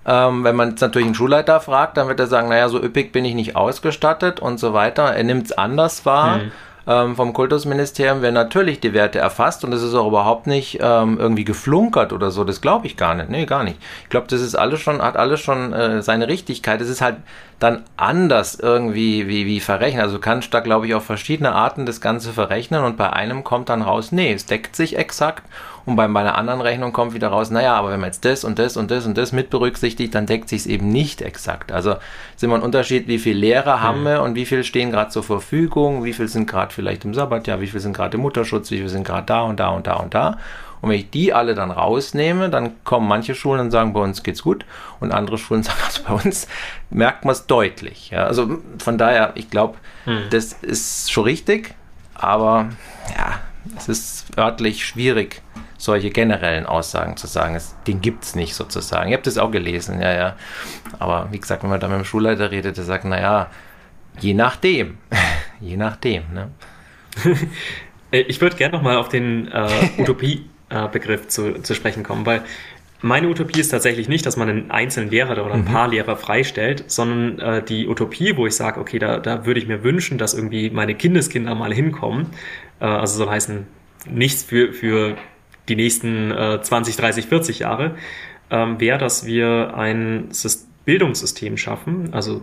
Ähm, wenn man jetzt natürlich einen Schulleiter fragt, dann wird er sagen, naja, so üppig bin ich nicht ausgestattet und so weiter. Er nimmt es anders wahr. Mhm ähm, vom Kultusministerium werden natürlich die Werte erfasst und es ist auch überhaupt nicht ähm, irgendwie geflunkert oder so. Das glaube ich gar nicht. Nee, gar nicht. Ich glaube, das ist alles schon, hat alles schon äh, seine Richtigkeit. Es ist halt dann anders irgendwie wie, wie verrechnen. Also du kannst da, glaube ich, auf verschiedene Arten das Ganze verrechnen und bei einem kommt dann raus, nee, es deckt sich exakt und bei meiner anderen Rechnung kommt wieder raus, naja, aber wenn man jetzt das und das und das und das mit berücksichtigt, dann deckt sich es eben nicht exakt. Also ist immer ein Unterschied, wie viele Lehrer haben mhm. wir und wie viel stehen gerade zur Verfügung, wie viel sind gerade vielleicht im Sabbatjahr, wie viel sind gerade im Mutterschutz, wie viel sind gerade da und da und da und da. Und wenn ich die alle dann rausnehme, dann kommen manche Schulen und sagen, bei uns geht's gut. Und andere Schulen sagen, also bei uns merkt man es deutlich. Ja, also von daher, ich glaube, hm. das ist schon richtig. Aber ja, es ist örtlich schwierig, solche generellen Aussagen zu sagen. Es, den gibt es nicht sozusagen. Ihr habt das auch gelesen, ja, ja. Aber wie gesagt, wenn man da mit dem Schulleiter redet, der sagt, naja, je nachdem. je nachdem, ne? ich würde gerne nochmal auf den äh, Utopie-Begriff äh, zu, zu sprechen kommen, weil meine Utopie ist tatsächlich nicht, dass man einen einzelnen Lehrer oder ein mhm. paar Lehrer freistellt, sondern äh, die Utopie, wo ich sage, okay, da, da würde ich mir wünschen, dass irgendwie meine Kindeskinder mal hinkommen. Äh, also soll heißen, nichts für, für die nächsten äh, 20, 30, 40 Jahre, ähm, wäre, dass wir ein Bildungssystem schaffen, also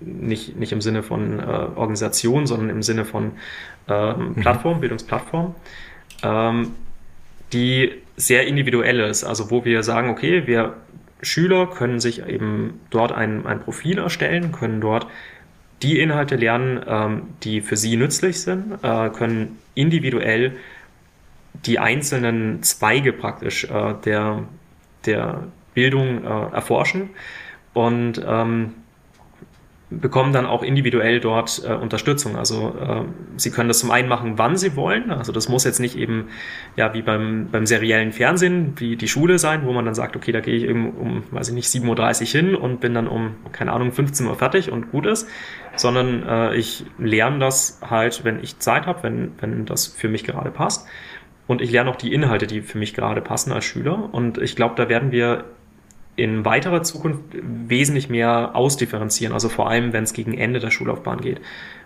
nicht, nicht im Sinne von äh, Organisation, sondern im Sinne von ähm, mhm. Plattform, Bildungsplattform, ähm, die sehr individuell ist. Also wo wir sagen, okay, wir Schüler können sich eben dort ein, ein Profil erstellen, können dort die Inhalte lernen, ähm, die für sie nützlich sind, äh, können individuell die einzelnen Zweige praktisch äh, der, der Bildung äh, erforschen und ähm, bekommen dann auch individuell dort äh, Unterstützung. Also äh, sie können das zum einen machen, wann sie wollen. Also das muss jetzt nicht eben ja wie beim, beim seriellen Fernsehen wie die Schule sein, wo man dann sagt, okay, da gehe ich eben um, weiß ich nicht, 7.30 Uhr hin und bin dann um, keine Ahnung, 15 Uhr fertig und gut ist, sondern äh, ich lerne das halt, wenn ich Zeit habe, wenn, wenn das für mich gerade passt. Und ich lerne auch die Inhalte, die für mich gerade passen als Schüler. Und ich glaube, da werden wir in weiterer Zukunft wesentlich mehr ausdifferenzieren, also vor allem, wenn es gegen Ende der Schullaufbahn geht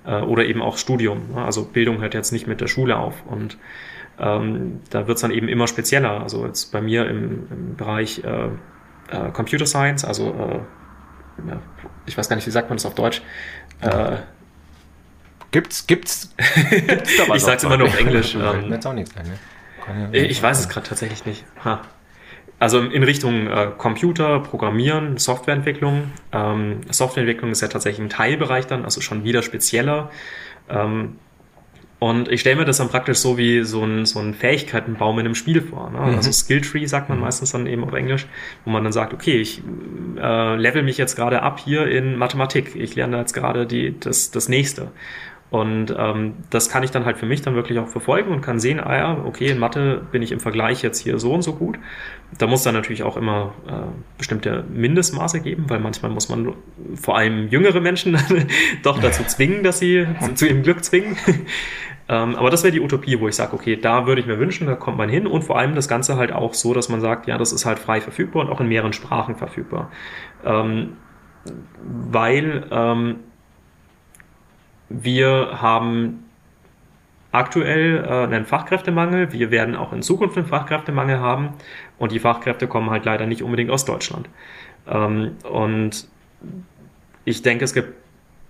äh, oder eben auch Studium. Also Bildung hört jetzt nicht mit der Schule auf und ähm, da wird es dann eben immer spezieller. Also jetzt bei mir im, im Bereich äh, äh, Computer Science, also äh, ich weiß gar nicht, wie sagt man das auf Deutsch. Äh, Gibt's, gibt's, gibt's da was ich sag's immer nur auf Englisch. ähm, sein, ne? Ich weiß es gerade tatsächlich nicht. Ha. Also in Richtung äh, Computer, Programmieren, Softwareentwicklung. Ähm, Softwareentwicklung ist ja tatsächlich ein Teilbereich dann, also schon wieder spezieller. Ähm, und ich stelle mir das dann praktisch so wie so ein, so ein Fähigkeitenbaum in einem Spiel vor. Ne? Mhm. Also Skilltree sagt man mhm. meistens dann eben auf Englisch, wo man dann sagt, okay, ich äh, level mich jetzt gerade ab hier in Mathematik. Ich lerne jetzt gerade die, das, das nächste. Und ähm, das kann ich dann halt für mich dann wirklich auch verfolgen und kann sehen, ah ja, okay, in Mathe bin ich im Vergleich jetzt hier so und so gut. Da muss dann natürlich auch immer äh, bestimmte Mindestmaße geben, weil manchmal muss man vor allem jüngere Menschen doch dazu zwingen, dass sie zu, ihrem Glück zwingen. ähm, aber das wäre die Utopie, wo ich sage, okay, da würde ich mir wünschen, da kommt man hin und vor allem das Ganze halt auch so, dass man sagt, ja, das ist halt frei verfügbar und auch in mehreren Sprachen verfügbar. Ähm, weil ähm, wir haben aktuell äh, einen Fachkräftemangel. Wir werden auch in Zukunft einen Fachkräftemangel haben. Und die Fachkräfte kommen halt leider nicht unbedingt aus Deutschland. Ähm, und ich denke, es gibt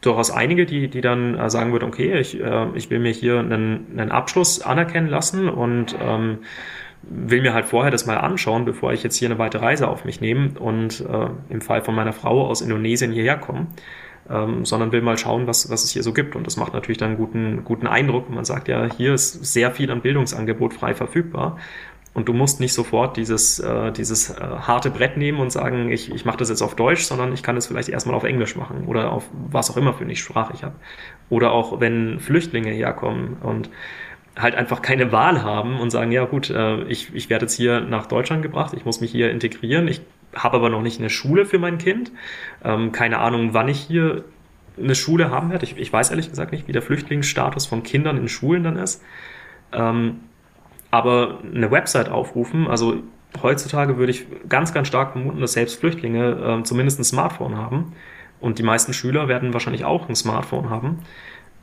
durchaus einige, die, die dann äh, sagen würden, okay, ich, äh, ich will mir hier einen, einen Abschluss anerkennen lassen und ähm, will mir halt vorher das mal anschauen, bevor ich jetzt hier eine weitere Reise auf mich nehme und im Fall von meiner Frau aus Indonesien hierher komme ähm, sondern will mal schauen, was, was es hier so gibt. Und das macht natürlich dann einen guten, guten Eindruck. Man sagt ja, hier ist sehr viel an Bildungsangebot frei verfügbar. Und du musst nicht sofort dieses, äh, dieses äh, harte Brett nehmen und sagen, ich, ich mache das jetzt auf Deutsch, sondern ich kann es vielleicht erstmal auf Englisch machen oder auf was auch immer für eine Sprache ich habe. Oder auch wenn Flüchtlinge herkommen und halt einfach keine Wahl haben und sagen, ja gut, äh, ich, ich werde jetzt hier nach Deutschland gebracht, ich muss mich hier integrieren, ich habe aber noch nicht eine Schule für mein Kind. Ähm, keine Ahnung, wann ich hier eine Schule haben werde. Ich, ich, weiß ehrlich gesagt nicht, wie der Flüchtlingsstatus von Kindern in Schulen dann ist. Ähm, aber eine Website aufrufen, also heutzutage würde ich ganz, ganz stark vermuten, dass selbst Flüchtlinge äh, zumindest ein Smartphone haben. Und die meisten Schüler werden wahrscheinlich auch ein Smartphone haben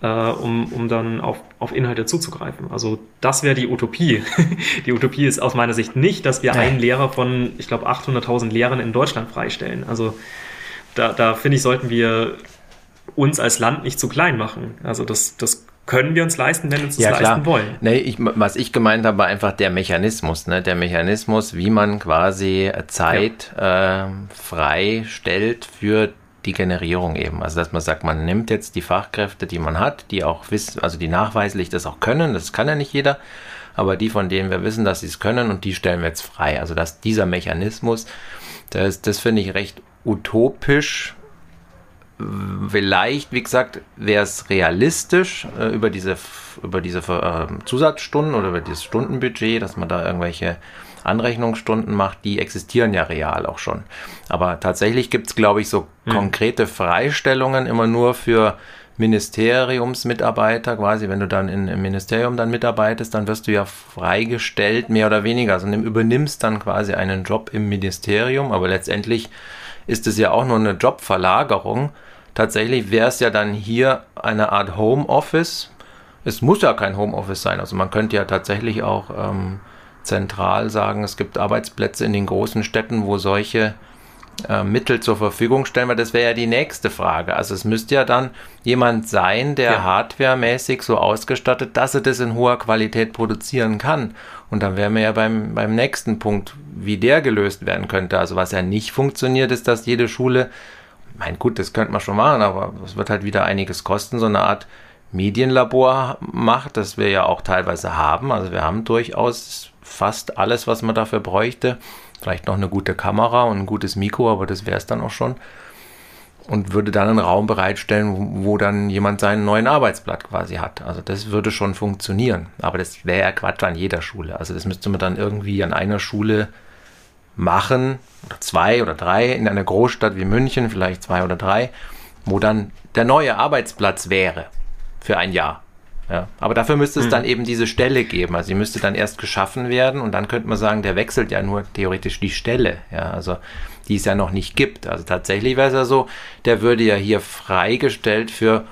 äh, um, um dann auf, auf Inhalte zuzugreifen. Also das wäre die Utopie. die Utopie ist aus meiner Sicht nicht, dass wir ja. einen Lehrer von, ich glaube, 800.000 Lehrern in Deutschland freistellen. Also da, da finde ich, sollten wir uns als Land nicht zu klein machen. Also das, das können wir uns leisten, wenn wir uns das ja, leisten wollen. Nee, ich, was ich gemeint habe, war einfach der Mechanismus, ne? der Mechanismus, wie man quasi Zeit ja. äh, frei stellt für die Generierung eben. Also dass man sagt, man nimmt jetzt die Fachkräfte, die man hat, die auch wissen, also die nachweislich das auch können, das kann ja nicht jeder, aber die, von denen wir wissen, dass sie es können und die stellen wir jetzt frei. Also dass dieser Mechanismus, das, das finde ich recht utopisch. Vielleicht, wie gesagt, wäre es realistisch äh, über diese, über diese äh, Zusatzstunden oder über dieses Stundenbudget, dass man da irgendwelche Anrechnungsstunden macht, die existieren ja real auch schon. Aber tatsächlich gibt es, glaube ich, so mhm. konkrete Freistellungen immer nur für Ministeriumsmitarbeiter, quasi, wenn du dann in, im Ministerium dann mitarbeitest, dann wirst du ja freigestellt, mehr oder weniger. Also du übernimmst dann quasi einen Job im Ministerium, aber letztendlich ist es ja auch nur eine Jobverlagerung. Tatsächlich wäre es ja dann hier eine Art Homeoffice. Es muss ja kein Homeoffice sein. Also man könnte ja tatsächlich auch ähm, zentral sagen, es gibt Arbeitsplätze in den großen Städten, wo solche äh, Mittel zur Verfügung stellen, weil das wäre ja die nächste Frage. Also es müsste ja dann jemand sein, der ja. hardwaremäßig so ausgestattet, dass er das in hoher Qualität produzieren kann. Und dann wären wir ja beim, beim nächsten Punkt, wie der gelöst werden könnte. Also was ja nicht funktioniert, ist, dass jede Schule, mein gut, das könnte man schon machen, aber es wird halt wieder einiges kosten, so eine Art Medienlabor macht, das wir ja auch teilweise haben. Also wir haben durchaus fast alles, was man dafür bräuchte. Vielleicht noch eine gute Kamera und ein gutes Mikro, aber das wäre es dann auch schon. Und würde dann einen Raum bereitstellen, wo, dann jemand seinen neuen Arbeitsblatt quasi hat. Also das würde schon funktionieren. Aber das wäre ja Quatsch an jeder Schule. Also das müsste man dann irgendwie an einer Schule machen, oder zwei oder drei, in einer Großstadt wie München, vielleicht zwei oder drei, wo dann der neue Arbeitsplatz wäre für ein Jahr. Ja, aber dafür müsste es mhm. dann eben diese Stelle geben. Also sie müsste dann erst geschaffen werden und dann könnte man sagen, der wechselt ja nur theoretisch die Stelle. Ja, also die es ja noch nicht gibt. Also tatsächlich wäre es ja so, der würde ja hier freigestellt für,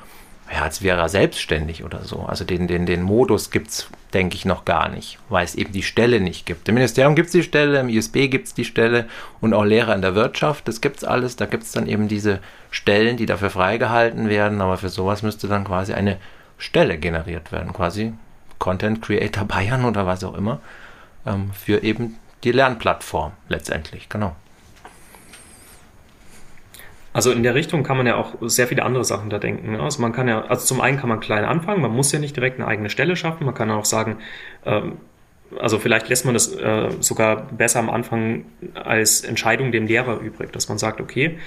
ja, als wäre er selbstständig oder so. Also den, den, den Modus gibt es, denke ich, noch gar nicht, weil es eben die Stelle nicht gibt. Im Ministerium gibt es die Stelle, im ISB gibt es die Stelle und auch Lehrer in der Wirtschaft, das gibt es alles. Da gibt es dann eben diese Stellen, die dafür freigehalten werden, aber für sowas müsste dann quasi eine Stelle generiert werden, quasi Content Creator Bayern oder was auch immer, ähm, für eben die Lernplattform letztendlich, genau. Also in der Richtung kann man ja auch sehr viele andere Sachen da denken. Ne? Also man kann ja, also zum einen kann man klein anfangen, man muss ja nicht direkt eine eigene Stelle schaffen, man kann auch sagen, ähm, also vielleicht lässt man das äh, sogar besser am Anfang als Entscheidung dem Lehrer übrig, dass man sagt, okay,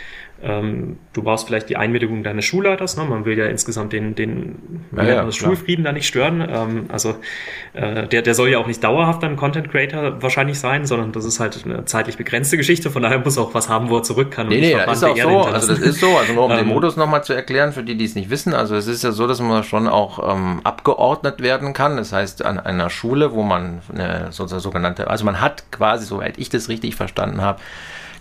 ähm, du brauchst vielleicht die Einwilligung deines Schulleiters. Ne? Man will ja insgesamt den, den ja, ja, Schulfrieden da nicht stören. Ähm, also äh, der, der soll ja auch nicht dauerhaft ein Content Creator wahrscheinlich sein, sondern das ist halt eine zeitlich begrenzte Geschichte. Von daher muss auch was haben, wo er zurück kann. Nee, nee, das ist auch so. Also das ist so. Also nur um den ähm, Modus nochmal zu erklären, für die, die es nicht wissen. Also es ist ja so, dass man schon auch ähm, abgeordnet werden kann. Das heißt, an einer Schule, wo man eine sogenannte, also man hat quasi, soweit ich das richtig verstanden habe,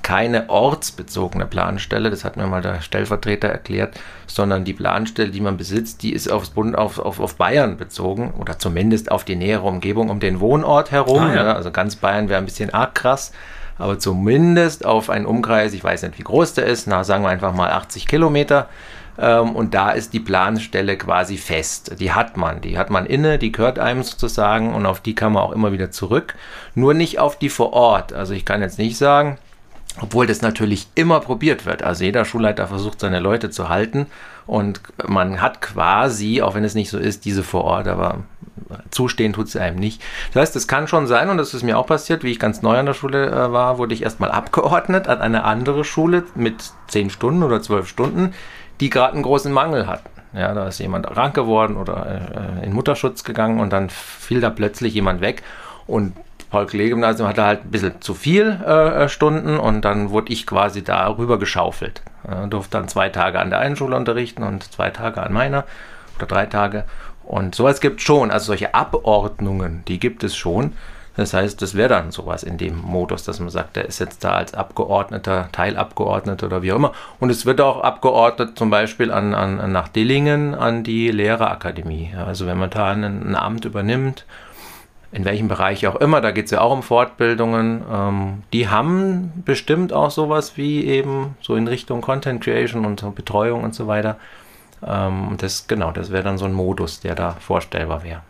keine ortsbezogene Planstelle, das hat mir mal der Stellvertreter erklärt, sondern die Planstelle, die man besitzt, die ist aufs Bund, auf, auf, auf Bayern bezogen oder zumindest auf die nähere Umgebung um den Wohnort herum. Ah, ja. Also ganz Bayern wäre ein bisschen arg krass, aber zumindest auf einen Umkreis, ich weiß nicht, wie groß der ist, na, sagen wir einfach mal 80 Kilometer. Ähm, und da ist die Planstelle quasi fest. Die hat man, die hat man inne, die gehört einem sozusagen und auf die kann man auch immer wieder zurück. Nur nicht auf die vor Ort. Also ich kann jetzt nicht sagen, obwohl das natürlich immer probiert wird. Also jeder Schulleiter versucht seine Leute zu halten und man hat quasi, auch wenn es nicht so ist, diese vor Ort, aber zustehen tut es einem nicht. Das heißt, es kann schon sein, und das ist mir auch passiert, wie ich ganz neu an der Schule äh, war, wurde ich erstmal abgeordnet an eine andere Schule mit zehn Stunden oder zwölf Stunden, die gerade einen großen Mangel hatten. Ja, da ist jemand krank geworden oder äh, in Mutterschutz gegangen und dann fiel da plötzlich jemand weg und Paul-Klee-Gymnasium hatte halt ein bisschen zu viel äh, Stunden und dann wurde ich quasi da rüber geschaufelt. Äh, durfte dann zwei Tage an der einen Schule unterrichten und zwei Tage an meiner oder drei Tage. Und sowas gibt es schon, also solche Abordnungen, die gibt es schon. Das heißt, das wäre dann sowas in dem Modus, dass man sagt, der ist jetzt da als Abgeordneter, Teilabgeordneter oder wie auch immer. Und es wird auch abgeordnet zum Beispiel an, an, nach Dillingen an die Lehrerakademie. Also wenn man da ein, ein Amt übernimmt in welchem Bereich auch immer, da geht es ja auch um Fortbildungen, ähm, die haben bestimmt auch sowas wie eben so in Richtung Content Creation und Betreuung und so weiter. Ähm, das, genau, das wäre dann so ein Modus, der da vorstellbar wäre.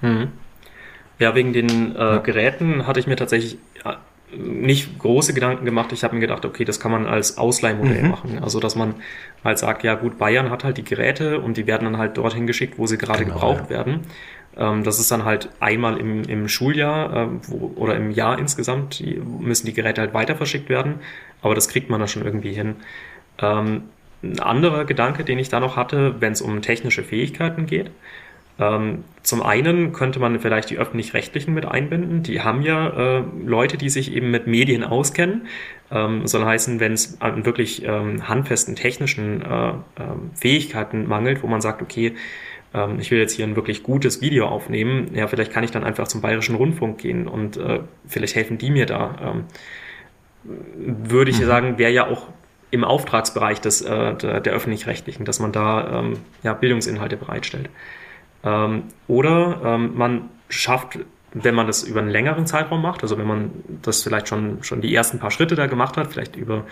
Mhm. Ja, wegen den äh, Geräten hatte ich mir tatsächlich äh, nicht große Gedanken gemacht. Ich habe mir gedacht, okay, das kann man als Ausleihmodell mhm. machen. Also, dass man halt sagt, ja gut, Bayern hat halt die Geräte und die werden dann halt dorthin geschickt, wo sie gerade genau, gebraucht ja. werden. Ähm, das ist dann halt einmal im, im Schuljahr äh, wo, oder im Jahr insgesamt, müssen die Geräte halt weiter verschickt werden, aber das kriegt man da schon irgendwie hin. Ähm, ein anderer Gedanke, den ich da noch hatte, wenn es um technische Fähigkeiten geht. Ähm, zum einen könnte man vielleicht die öffentlich-rechtlichen mit einbinden. Die haben ja äh, Leute, die sich eben mit Medien auskennen. Ähm, soll heißen, wenn es an wirklich ähm, handfesten technischen äh, äh, Fähigkeiten mangelt, wo man sagt, okay, ähm, ich will jetzt hier ein wirklich gutes Video aufnehmen, ja, vielleicht kann ich dann einfach zum Bayerischen Rundfunk gehen und äh, vielleicht helfen die mir da. Ähm, würde ich mhm. sagen, wäre ja auch im Auftragsbereich des, äh, der, der öffentlich-rechtlichen, dass man da ähm, ja, Bildungsinhalte bereitstellt. Ähm, oder ähm, man schafft wenn man das über einen längeren Zeitraum macht, also wenn man das vielleicht schon, schon die ersten paar Schritte da gemacht hat, vielleicht über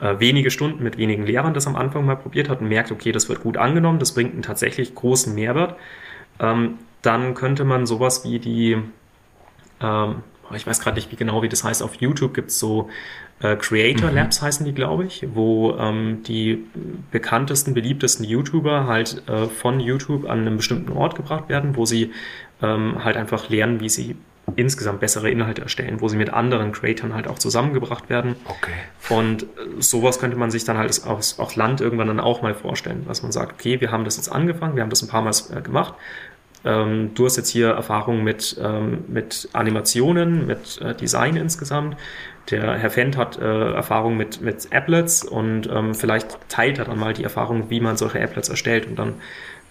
äh, wenige Stunden mit wenigen Lehrern das am Anfang mal probiert hat und merkt, okay, das wird gut angenommen, das bringt einen tatsächlich großen Mehrwert, ähm, dann könnte man sowas wie die, ähm, ich weiß gerade nicht wie genau, wie das heißt, auf YouTube gibt es so äh, Creator mhm. Labs heißen die, glaube ich, wo ähm, die bekanntesten, beliebtesten YouTuber halt äh, von YouTube an einen bestimmten Ort gebracht werden, wo sie ähm, halt einfach lernen, wie sie insgesamt bessere Inhalte erstellen, wo sie mit anderen Creatoren halt auch zusammengebracht werden. Okay. Und äh, sowas könnte man sich dann halt aus, aus Land irgendwann dann auch mal vorstellen, dass man sagt, okay, wir haben das jetzt angefangen, wir haben das ein paar Mal äh, gemacht. Ähm, du hast jetzt hier Erfahrung mit, ähm, mit Animationen, mit äh, Design insgesamt. Der Herr Fendt hat äh, Erfahrung mit, mit Applets und ähm, vielleicht teilt er dann mal die Erfahrung, wie man solche Applets erstellt. Und dann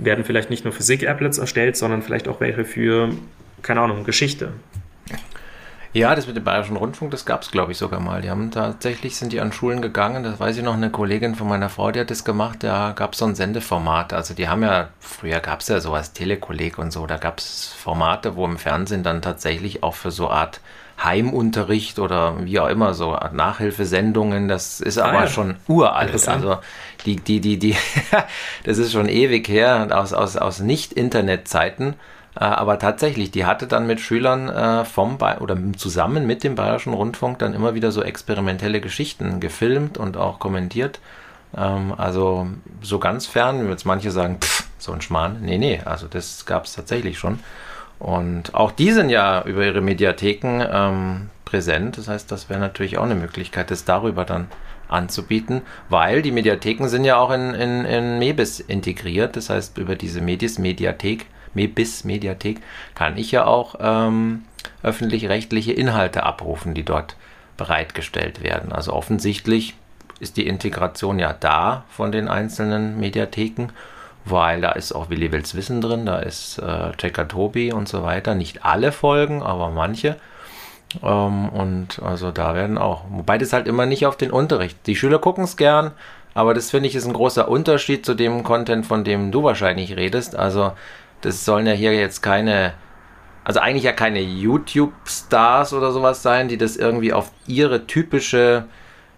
werden vielleicht nicht nur Physik-Applets erstellt, sondern vielleicht auch welche für, keine Ahnung, Geschichte. Ja, das mit dem Bayerischen Rundfunk, das gab es, glaube ich, sogar mal. Die haben tatsächlich, sind die an Schulen gegangen, das weiß ich noch, eine Kollegin von meiner Frau, die hat das gemacht, da gab es so ein Sendeformat. Also die haben ja, früher gab es ja sowas, Telekolleg und so, da gab es Formate, wo im Fernsehen dann tatsächlich auch für so Art Heimunterricht oder wie auch immer so Nachhilfesendungen, das ist ah, aber ja. schon uralt. Also die, die, die, die, das ist schon ewig her aus, aus, aus Nicht-Internet-Zeiten. Äh, aber tatsächlich, die hatte dann mit Schülern äh, vom ba oder zusammen mit dem Bayerischen Rundfunk dann immer wieder so experimentelle Geschichten gefilmt und auch kommentiert. Ähm, also so ganz fern, jetzt manche sagen, pff, so ein Schmarrn. Nee, nee, also das gab es tatsächlich schon. Und auch die sind ja über ihre Mediatheken ähm, präsent. Das heißt, das wäre natürlich auch eine Möglichkeit, das darüber dann anzubieten, weil die Mediatheken sind ja auch in, in, in Mebis integriert. Das heißt, über diese Medis Mediathek, Mebis Mediathek, kann ich ja auch ähm, öffentlich-rechtliche Inhalte abrufen, die dort bereitgestellt werden. Also offensichtlich ist die Integration ja da von den einzelnen Mediatheken weil da ist auch Willi Wills Wissen drin, da ist äh, Checker Tobi und so weiter. Nicht alle Folgen, aber manche. Ähm, und also da werden auch, wobei das halt immer nicht auf den Unterricht. Die Schüler gucken es gern, aber das finde ich ist ein großer Unterschied zu dem Content, von dem du wahrscheinlich redest. Also das sollen ja hier jetzt keine, also eigentlich ja keine YouTube-Stars oder sowas sein, die das irgendwie auf ihre typische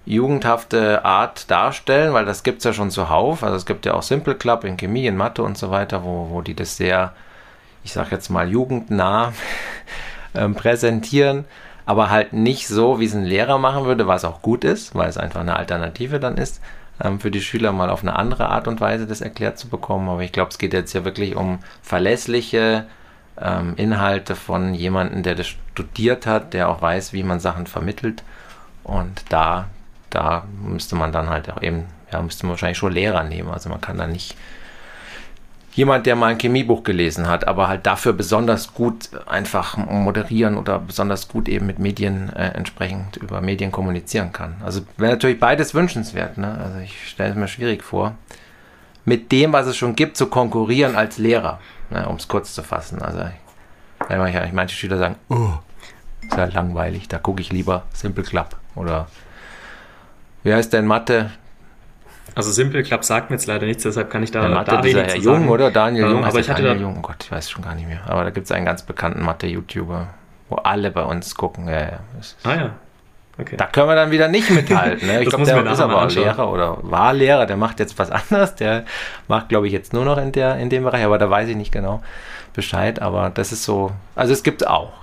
jugendhafte Art darstellen, weil das gibt es ja schon zuhauf. Also es gibt ja auch Simple Club in Chemie, in Mathe und so weiter, wo, wo die das sehr, ich sag jetzt mal, jugendnah ähm, präsentieren, aber halt nicht so, wie es ein Lehrer machen würde, was auch gut ist, weil es einfach eine Alternative dann ist, ähm, für die Schüler mal auf eine andere Art und Weise das erklärt zu bekommen. Aber ich glaube, es geht jetzt ja wirklich um verlässliche ähm, Inhalte von jemandem, der das studiert hat, der auch weiß, wie man Sachen vermittelt. Und da da müsste man dann halt auch eben, ja, müsste man wahrscheinlich schon Lehrer nehmen. Also man kann da nicht jemand, der mal ein Chemiebuch gelesen hat, aber halt dafür besonders gut einfach moderieren oder besonders gut eben mit Medien äh, entsprechend über Medien kommunizieren kann. Also wäre natürlich beides wünschenswert. Ne? Also ich stelle es mir schwierig vor, mit dem, was es schon gibt, zu konkurrieren als Lehrer, ne? um es kurz zu fassen. Also ich, manche Schüler sagen, oh, ist ja langweilig, da gucke ich lieber Simple Club oder wie heißt denn Mathe? Also Simple Club sagt mir jetzt leider nichts, deshalb kann ich da, Mathe, da dieser Herr Jung, oder? Daniel Jung. Ähm, aber ich hatte Daniel da, Jung. Oh Gott, ich weiß schon gar nicht mehr. Aber da gibt es einen ganz bekannten Mathe-YouTuber, wo alle bei uns gucken. Ja, ja. Ah ja. Okay. Da können wir dann wieder nicht mithalten. Ne? Ich glaube, der ist aber auch Lehrer oder war Lehrer, der macht jetzt was anderes. Der macht, glaube ich, jetzt nur noch in, der, in dem Bereich, aber da weiß ich nicht genau Bescheid. Aber das ist so, also es gibt auch.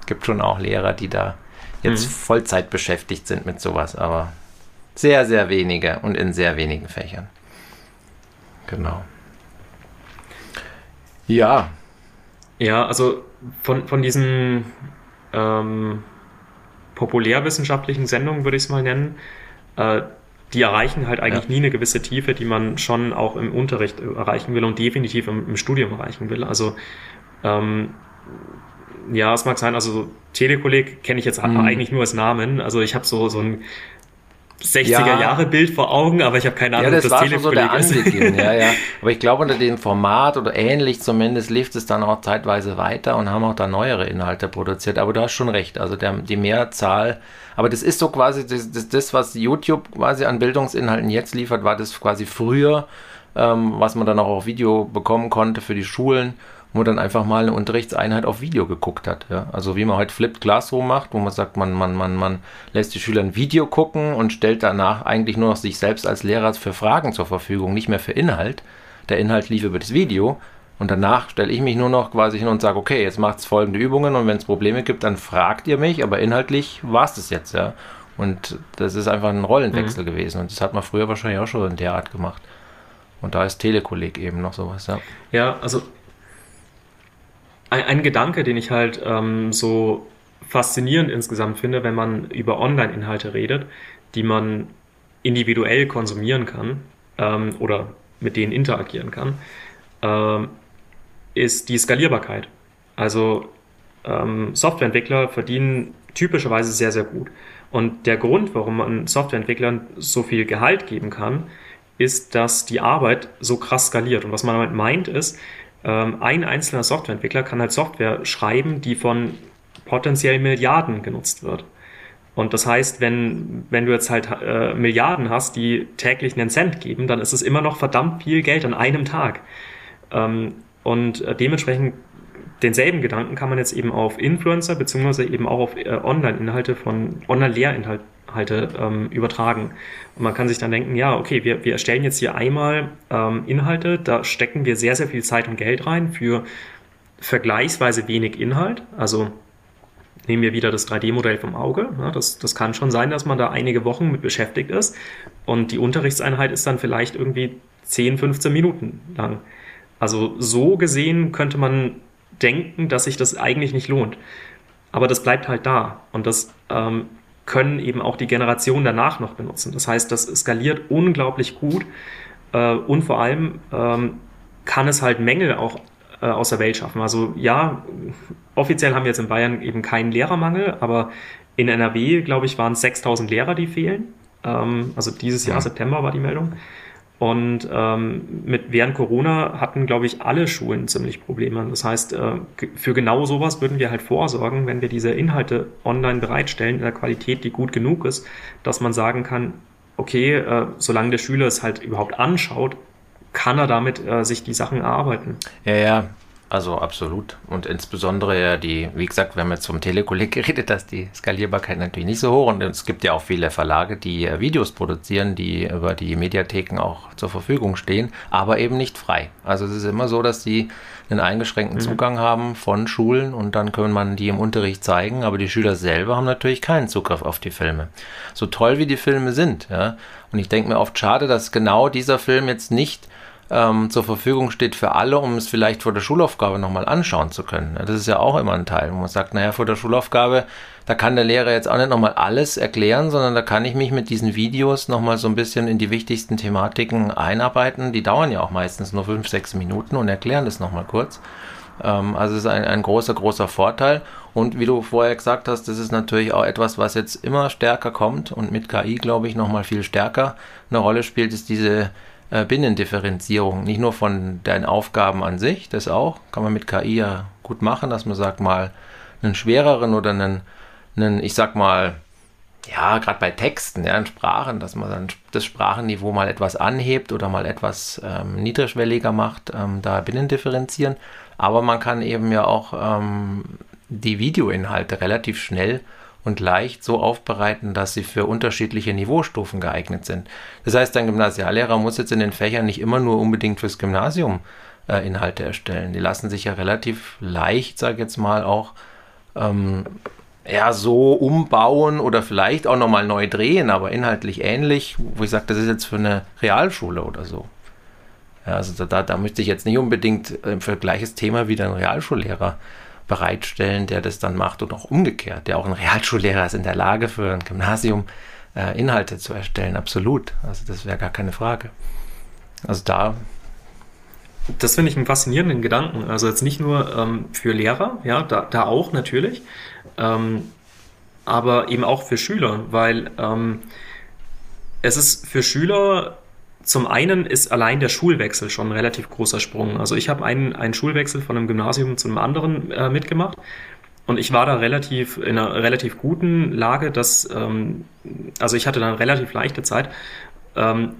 Es gibt schon auch Lehrer, die da jetzt mhm. Vollzeit beschäftigt sind mit sowas, aber sehr, sehr wenige und in sehr wenigen Fächern. Genau. Ja. Ja, also von, von diesen ähm, populärwissenschaftlichen Sendungen würde ich es mal nennen, äh, die erreichen halt eigentlich ja. nie eine gewisse Tiefe, die man schon auch im Unterricht erreichen will und definitiv im, im Studium erreichen will. Also ähm, ja, es mag sein, also Telekolleg kenne ich jetzt mhm. eigentlich nur als Namen. Also ich habe so, so ein 60er-Jahre-Bild vor Augen, aber ich habe keine Ahnung, ja, das, das war schon so der Anbeginn, ja, ja. Aber ich glaube, unter dem Format oder ähnlich zumindest lief es dann auch zeitweise weiter und haben auch da neuere Inhalte produziert. Aber du hast schon recht, also der, die Mehrzahl, aber das ist so quasi, das, das, das, was YouTube quasi an Bildungsinhalten jetzt liefert, war das quasi früher, ähm, was man dann auch auf Video bekommen konnte für die Schulen. Wo dann einfach mal eine Unterrichtseinheit auf Video geguckt hat. Ja? Also wie man heute Flipped Classroom macht, wo man sagt, man, man, man, man lässt die Schüler ein Video gucken und stellt danach eigentlich nur noch sich selbst als Lehrer für Fragen zur Verfügung, nicht mehr für Inhalt. Der Inhalt lief über das Video. Und danach stelle ich mich nur noch quasi hin und sage, okay, jetzt macht es folgende Übungen und wenn es Probleme gibt, dann fragt ihr mich, aber inhaltlich war es das jetzt, ja. Und das ist einfach ein Rollenwechsel mhm. gewesen. Und das hat man früher wahrscheinlich auch schon in der Art gemacht. Und da ist Telekolleg eben noch sowas, ja. Ja, also ein, ein Gedanke, den ich halt ähm, so faszinierend insgesamt finde, wenn man über Online-Inhalte redet, die man individuell konsumieren kann ähm, oder mit denen interagieren kann, ähm, ist die Skalierbarkeit. Also ähm, Softwareentwickler verdienen typischerweise sehr, sehr gut. Und der Grund, warum man Softwareentwicklern so viel Gehalt geben kann, ist, dass die Arbeit so krass skaliert. Und was man damit meint, ist, ähm, ein einzelner Softwareentwickler kann halt Software schreiben, die von potenziell Milliarden genutzt wird. Und das heißt, wenn, wenn du jetzt halt äh, Milliarden hast, die täglich einen Cent geben, dann ist es immer noch verdammt viel Geld an einem Tag. Ähm, und äh, dementsprechend denselben Gedanken kann man jetzt eben auf Influencer beziehungsweise eben auch auf äh, Online-Inhalte von Online-Lehrinhalte ähm, übertragen. Und man kann sich dann denken, ja, okay, wir, wir erstellen jetzt hier einmal ähm, Inhalte, da stecken wir sehr, sehr viel Zeit und Geld rein für vergleichsweise wenig Inhalt. Also nehmen wir wieder das 3D-Modell vom Auge. Ja, das, das kann schon sein, dass man da einige Wochen mit beschäftigt ist. Und die Unterrichtseinheit ist dann vielleicht irgendwie 10, 15 Minuten lang. Also so gesehen könnte man denken, dass sich das eigentlich nicht lohnt. Aber das bleibt halt da. Und das ähm, können eben auch die Generationen danach noch benutzen. Das heißt, das skaliert unglaublich gut. Äh, und vor allem ähm, kann es halt Mängel auch äh, aus der Welt schaffen. Also ja, offiziell haben wir jetzt in Bayern eben keinen Lehrermangel, aber in NRW, glaube ich, waren es 6000 Lehrer, die fehlen. Ähm, also dieses Jahr, September war die Meldung. Und ähm, mit während Corona hatten, glaube ich, alle Schulen ziemlich Probleme. Das heißt, äh, für genau sowas würden wir halt vorsorgen, wenn wir diese Inhalte online bereitstellen in der Qualität, die gut genug ist, dass man sagen kann, okay, äh, solange der Schüler es halt überhaupt anschaut, kann er damit äh, sich die Sachen erarbeiten. Ja, ja, also absolut. Und insbesondere ja die, wie gesagt, wir haben jetzt vom Telekolleg geredet, dass die Skalierbarkeit natürlich nicht so hoch und es gibt ja auch viele Verlage, die äh, Videos produzieren, die über die Mediatheken auch zur Verfügung stehen, aber eben nicht frei. Also es ist immer so, dass die einen eingeschränkten mhm. Zugang haben von Schulen und dann können man die im Unterricht zeigen, aber die Schüler selber haben natürlich keinen Zugriff auf die Filme. So toll wie die Filme sind, ja. Und ich denke mir oft schade, dass genau dieser Film jetzt nicht ähm, zur Verfügung steht für alle, um es vielleicht vor der Schulaufgabe nochmal anschauen zu können. Das ist ja auch immer ein Teil, wo man sagt, naja, vor der Schulaufgabe, da kann der Lehrer jetzt auch nicht nochmal alles erklären, sondern da kann ich mich mit diesen Videos nochmal so ein bisschen in die wichtigsten Thematiken einarbeiten. Die dauern ja auch meistens nur fünf, sechs Minuten und erklären das nochmal kurz. Ähm, also es ist ein, ein großer, großer Vorteil. Und wie du vorher gesagt hast, das ist natürlich auch etwas, was jetzt immer stärker kommt und mit KI, glaube ich, nochmal viel stärker eine Rolle spielt, ist diese äh, Binnendifferenzierung, nicht nur von deinen Aufgaben an sich, das auch, kann man mit KI ja gut machen, dass man sagt mal einen schwereren oder einen, einen ich sag mal, ja, gerade bei Texten, ja, in Sprachen, dass man dann das Sprachenniveau mal etwas anhebt oder mal etwas ähm, niedrigschwelliger macht, ähm, da binnendifferenzieren. Aber man kann eben ja auch ähm, die Videoinhalte relativ schnell und leicht so aufbereiten, dass sie für unterschiedliche Niveaustufen geeignet sind. Das heißt, ein Gymnasiallehrer muss jetzt in den Fächern nicht immer nur unbedingt fürs Gymnasium äh, Inhalte erstellen. Die lassen sich ja relativ leicht, sage ich jetzt mal, auch ähm, ja, so umbauen oder vielleicht auch nochmal neu drehen, aber inhaltlich ähnlich, wo ich sage, das ist jetzt für eine Realschule oder so. Ja, also da, da möchte ich jetzt nicht unbedingt äh, für gleiches Thema wie ein Realschullehrer bereitstellen, der das dann macht und auch umgekehrt. Der auch ein Realschullehrer ist in der Lage, für ein Gymnasium äh, Inhalte zu erstellen. Absolut. Also das wäre gar keine Frage. Also da. Das finde ich einen faszinierenden Gedanken. Also jetzt nicht nur ähm, für Lehrer, ja, da, da auch natürlich, ähm, aber eben auch für Schüler, weil ähm, es ist für Schüler zum einen ist allein der Schulwechsel schon ein relativ großer Sprung. Also ich habe einen, einen Schulwechsel von einem Gymnasium zu einem anderen äh, mitgemacht und ich war da relativ in einer relativ guten Lage, dass ähm, also ich hatte dann relativ leichte Zeit, ähm,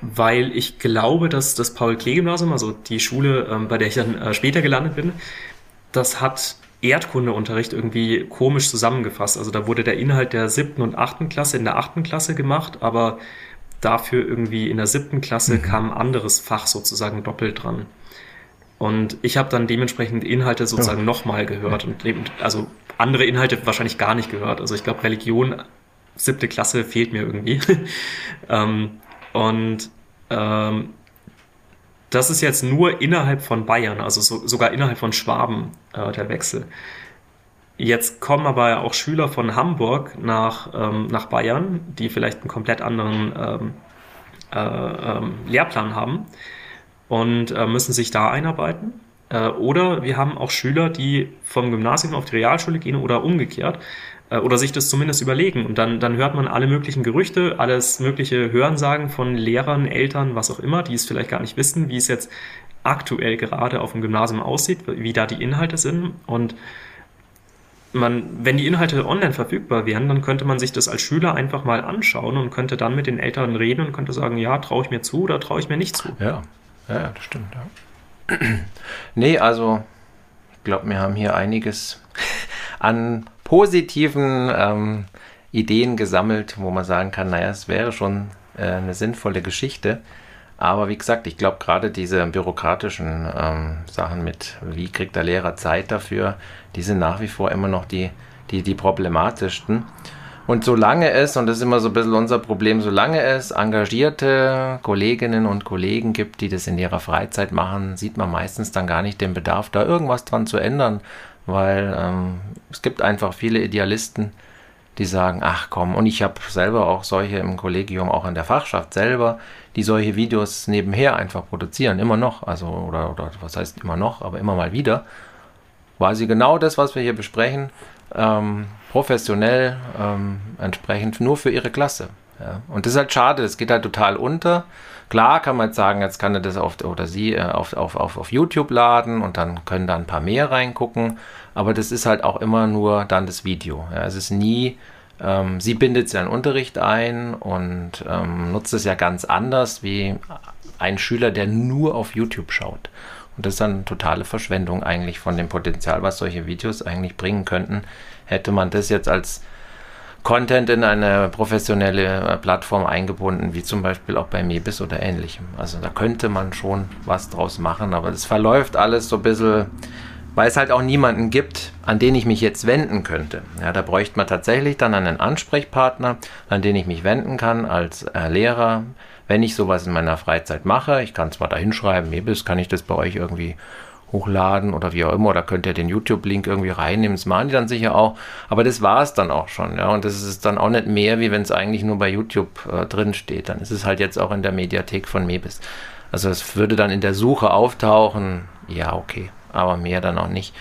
weil ich glaube, dass das Paul-Klee-Gymnasium, also die Schule, ähm, bei der ich dann äh, später gelandet bin, das hat Erdkundeunterricht irgendwie komisch zusammengefasst. Also da wurde der Inhalt der siebten und achten Klasse in der achten Klasse gemacht, aber dafür irgendwie in der siebten Klasse mhm. kam ein anderes Fach sozusagen doppelt dran. Und ich habe dann dementsprechend Inhalte sozusagen ja. nochmal gehört und also andere Inhalte wahrscheinlich gar nicht gehört. Also ich glaube, Religion, siebte Klasse fehlt mir irgendwie. ähm, und ähm, das ist jetzt nur innerhalb von Bayern, also so, sogar innerhalb von Schwaben äh, der Wechsel. Jetzt kommen aber auch Schüler von Hamburg nach, ähm, nach Bayern, die vielleicht einen komplett anderen ähm, äh, ähm, Lehrplan haben und äh, müssen sich da einarbeiten. Äh, oder wir haben auch Schüler, die vom Gymnasium auf die Realschule gehen oder umgekehrt äh, oder sich das zumindest überlegen. Und dann, dann hört man alle möglichen Gerüchte, alles mögliche Hörensagen von Lehrern, Eltern, was auch immer, die es vielleicht gar nicht wissen, wie es jetzt aktuell gerade auf dem Gymnasium aussieht, wie da die Inhalte sind. Und man, wenn die Inhalte online verfügbar wären, dann könnte man sich das als Schüler einfach mal anschauen und könnte dann mit den Eltern reden und könnte sagen, ja, traue ich mir zu oder traue ich mir nicht zu. Ja, ja, das stimmt. Ja. nee, also ich glaube, wir haben hier einiges an positiven ähm, Ideen gesammelt, wo man sagen kann, naja, es wäre schon äh, eine sinnvolle Geschichte. Aber wie gesagt, ich glaube gerade diese bürokratischen ähm, Sachen mit, wie kriegt der Lehrer Zeit dafür, die sind nach wie vor immer noch die, die, die problematischsten. Und solange es, und das ist immer so ein bisschen unser Problem, solange es engagierte Kolleginnen und Kollegen gibt, die das in ihrer Freizeit machen, sieht man meistens dann gar nicht den Bedarf, da irgendwas dran zu ändern weil ähm, es gibt einfach viele Idealisten, die sagen, ach komm, und ich habe selber auch solche im Kollegium, auch in der Fachschaft selber, die solche Videos nebenher einfach produzieren, immer noch, also oder, oder was heißt immer noch, aber immer mal wieder, weil sie genau das, was wir hier besprechen, ähm, professionell ähm, entsprechend nur für ihre Klasse. Ja. Und das ist halt schade, das geht halt total unter. Klar kann man jetzt sagen, jetzt kann er das auf, oder sie äh, auf, auf, auf, auf YouTube laden und dann können da ein paar mehr reingucken. Aber das ist halt auch immer nur dann das Video. Ja, es ist nie, ähm, sie bindet in Unterricht ein und ähm, nutzt es ja ganz anders wie ein Schüler, der nur auf YouTube schaut. Und das ist dann totale Verschwendung eigentlich von dem Potenzial, was solche Videos eigentlich bringen könnten. Hätte man das jetzt als Content in eine professionelle äh, Plattform eingebunden, wie zum Beispiel auch bei Mebis oder ähnlichem. Also da könnte man schon was draus machen, aber es verläuft alles so ein bisschen, weil es halt auch niemanden gibt, an den ich mich jetzt wenden könnte. Ja, da bräuchte man tatsächlich dann einen Ansprechpartner, an den ich mich wenden kann als äh, Lehrer, wenn ich sowas in meiner Freizeit mache. Ich kann zwar da hinschreiben, Mebis, kann ich das bei euch irgendwie hochladen oder wie auch immer, oder könnt ihr den YouTube-Link irgendwie reinnehmen, das machen die dann sicher auch, aber das war es dann auch schon, ja, und das ist dann auch nicht mehr, wie wenn es eigentlich nur bei YouTube äh, drin steht, dann ist es halt jetzt auch in der Mediathek von Mebis. Also es würde dann in der Suche auftauchen, ja, okay, aber mehr dann auch nicht.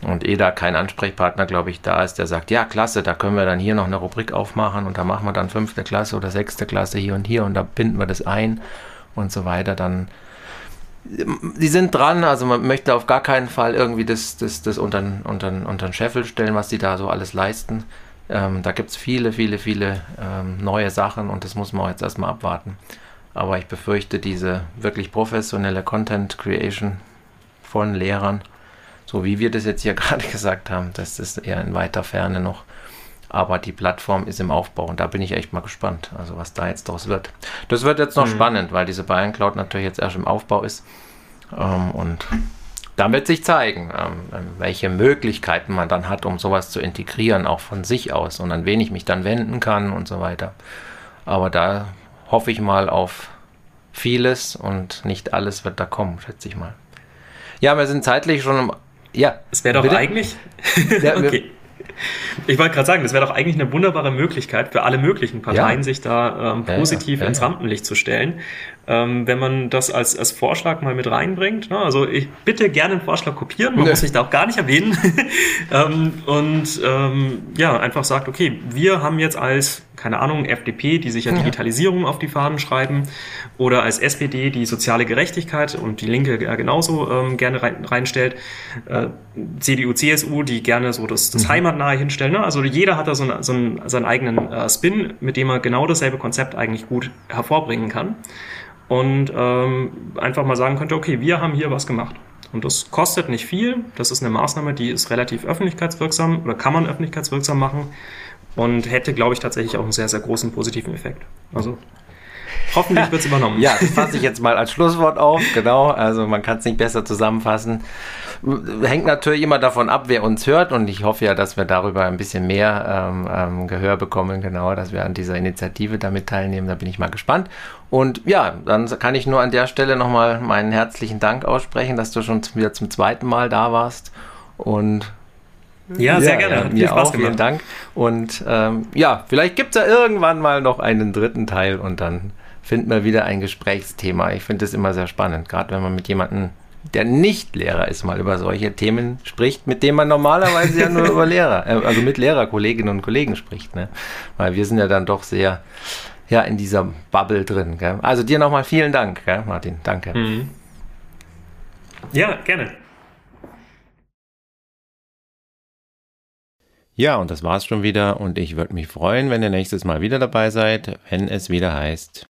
Und eh da kein Ansprechpartner, glaube ich, da ist, der sagt, ja, klasse, da können wir dann hier noch eine Rubrik aufmachen und da machen wir dann fünfte Klasse oder sechste Klasse hier und hier und da binden wir das ein und so weiter, dann sie sind dran, also man möchte auf gar keinen Fall irgendwie das, das, das unter, unter, unter den Scheffel stellen, was sie da so alles leisten. Ähm, da gibt es viele, viele, viele ähm, neue Sachen und das muss man jetzt erstmal abwarten. Aber ich befürchte, diese wirklich professionelle Content Creation von Lehrern, so wie wir das jetzt hier gerade gesagt haben, das ist eher in weiter Ferne noch. Aber die Plattform ist im Aufbau und da bin ich echt mal gespannt, also was da jetzt draus wird. Das wird jetzt noch mhm. spannend, weil diese Bayern Cloud natürlich jetzt erst im Aufbau ist. Ähm, und dann wird sich zeigen, ähm, welche Möglichkeiten man dann hat, um sowas zu integrieren, auch von sich aus und an wen ich mich dann wenden kann und so weiter. Aber da hoffe ich mal auf vieles und nicht alles wird da kommen, schätze ich mal. Ja, wir sind zeitlich schon im. Ja. Es wäre doch bitte? eigentlich. Ja, okay. Ich wollte gerade sagen, das wäre doch eigentlich eine wunderbare Möglichkeit für alle möglichen Parteien, ja. sich da ähm, positiv ja, ja, ins Rampenlicht zu stellen. Ähm, wenn man das als, als Vorschlag mal mit reinbringt. Ne? Also ich bitte gerne einen Vorschlag kopieren, man nee. muss sich da auch gar nicht erwähnen. ähm, und ähm, ja, einfach sagt, okay, wir haben jetzt als keine Ahnung, FDP, die sich ja Digitalisierung auf die Fahnen schreiben, oder als SPD die soziale Gerechtigkeit und die Linke ja genauso ähm, gerne rein, reinstellt, äh, CDU, CSU, die gerne so das, das mhm. Heimatnahe hinstellen. Ne? Also jeder hat da so, ein, so einen, seinen eigenen äh, Spin, mit dem er genau dasselbe Konzept eigentlich gut hervorbringen kann. Und ähm, einfach mal sagen könnte, okay, wir haben hier was gemacht. Und das kostet nicht viel. Das ist eine Maßnahme, die ist relativ öffentlichkeitswirksam oder kann man öffentlichkeitswirksam machen und hätte, glaube ich, tatsächlich auch einen sehr, sehr großen positiven Effekt. Also hoffentlich wird es übernommen. Ja, das fasse ich jetzt mal als Schlusswort auf. Genau, also man kann es nicht besser zusammenfassen hängt natürlich immer davon ab, wer uns hört und ich hoffe ja, dass wir darüber ein bisschen mehr ähm, ähm, Gehör bekommen, genau, dass wir an dieser Initiative damit teilnehmen. Da bin ich mal gespannt. Und ja, dann kann ich nur an der Stelle nochmal meinen herzlichen Dank aussprechen, dass du schon wieder zum zweiten Mal da warst und ja, sehr gerne. Ja, mir auch, vielen Dank. Und ähm, ja, vielleicht gibt es ja irgendwann mal noch einen dritten Teil und dann finden wir wieder ein Gesprächsthema. Ich finde es immer sehr spannend, gerade wenn man mit jemandem der nicht Lehrer ist, mal über solche Themen spricht, mit denen man normalerweise ja nur über Lehrer, äh, also mit Lehrerkolleginnen und Kollegen spricht. Ne? Weil wir sind ja dann doch sehr ja, in dieser Bubble drin. Gell? Also dir nochmal vielen Dank, gell, Martin. Danke. Mhm. Ja, gerne. Ja, und das war's schon wieder. Und ich würde mich freuen, wenn ihr nächstes Mal wieder dabei seid, wenn es wieder heißt.